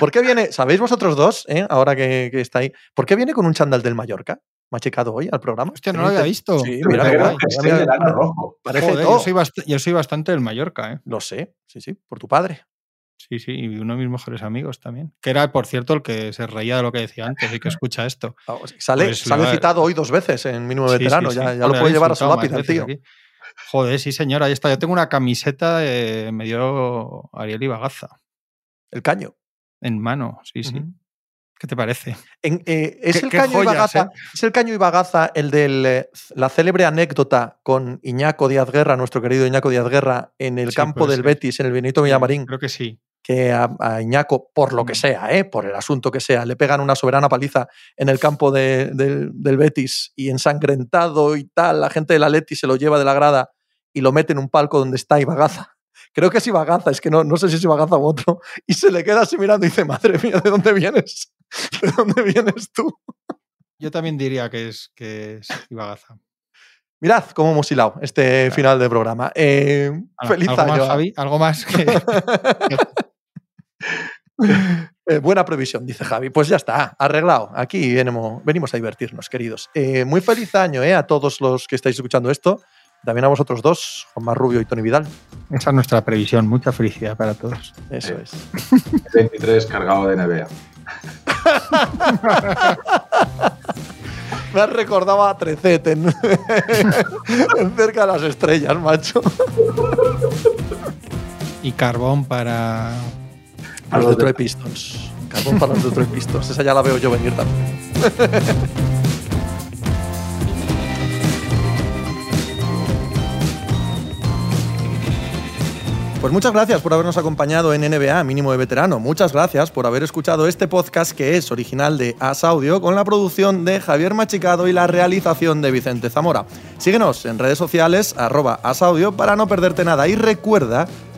¿Por qué viene, sabéis vosotros dos, eh, ahora que, que está ahí, ¿por qué viene con un chándal del Mallorca? Machicado hoy al programa. Hostia, no lo había visto. Sí, mira, me parece guay. que es el enano rojo. Parece Joder, todo. yo, soy bast- yo soy bastante del Mallorca, ¿eh? Lo sé, sí, sí, por tu padre. Sí, sí, y uno de mis mejores amigos también. Que era, por cierto, el que se reía de lo que decía antes y que escucha esto. Vamos, sale Pues sale citado hoy dos veces en Mínimo Sí, Veterano. sí, ya sí. ya lo puede llevar a su lápiz el tío. aquí. Joder, sí, señor, ahí está. Yo tengo una camiseta de me dio Ariel Ibagaza El caño. en mano, sí, sí. ¿Qué te parece? En, eh, ¿es, Qué- el caño joyas, Ibagaza, ¿eh? ¿Es el caño Ibagaza el de la célebre anécdota con Iñaco Díaz Guerra, nuestro querido Iñaco Díaz Guerra, en el Sí, campo del ser. Betis, en el Benito Villamarín? Creo que sí. Que a, a Iñaco, por lo que Mm. sea, ¿eh? por el asunto que sea, le pegan una soberana paliza en el campo de- del- del Betis y ensangrentado y tal, la gente del Atleti se lo lleva de la grada y lo mete en un palco donde está Ibagaza. Creo que es Ibagaza, es que no, no sé si es Ibagaza u otro. Y se le queda así mirando y dice, madre mía, ¿de dónde vienes? ¿De dónde vienes tú? Yo también diría que es, que es Ibagaza. Mirad cómo hemos hilado este final de programa. Eh, feliz ¿Algo año. más, Javi? ¿Algo más? que- Eh, buena previsión, dice Javi. Pues ya está, arreglado. Aquí venimos, venimos a divertirnos, queridos. Eh, muy feliz año eh, a todos los que estáis escuchando esto. También a vosotros dos, Juan Rubio y Tony Vidal. Esa es nuestra previsión. Mucha felicidad para todos. Eso es. 23 cargado de NBA. Me has recordado a Trecet en, en cerca de las estrellas, macho. Y carbón para. A los Detroit Pistons. Carbón para los Detroit Pistons. Esa ya la veo yo venir también. Pues muchas gracias por habernos acompañado en NBA Mínimo de Veterano. Muchas gracias por haber escuchado este podcast que es original de As Audio con la producción de Javier Machicado y la realización de Vicente Zamora. Síguenos en redes sociales arroba As Audio para no perderte nada y recuerda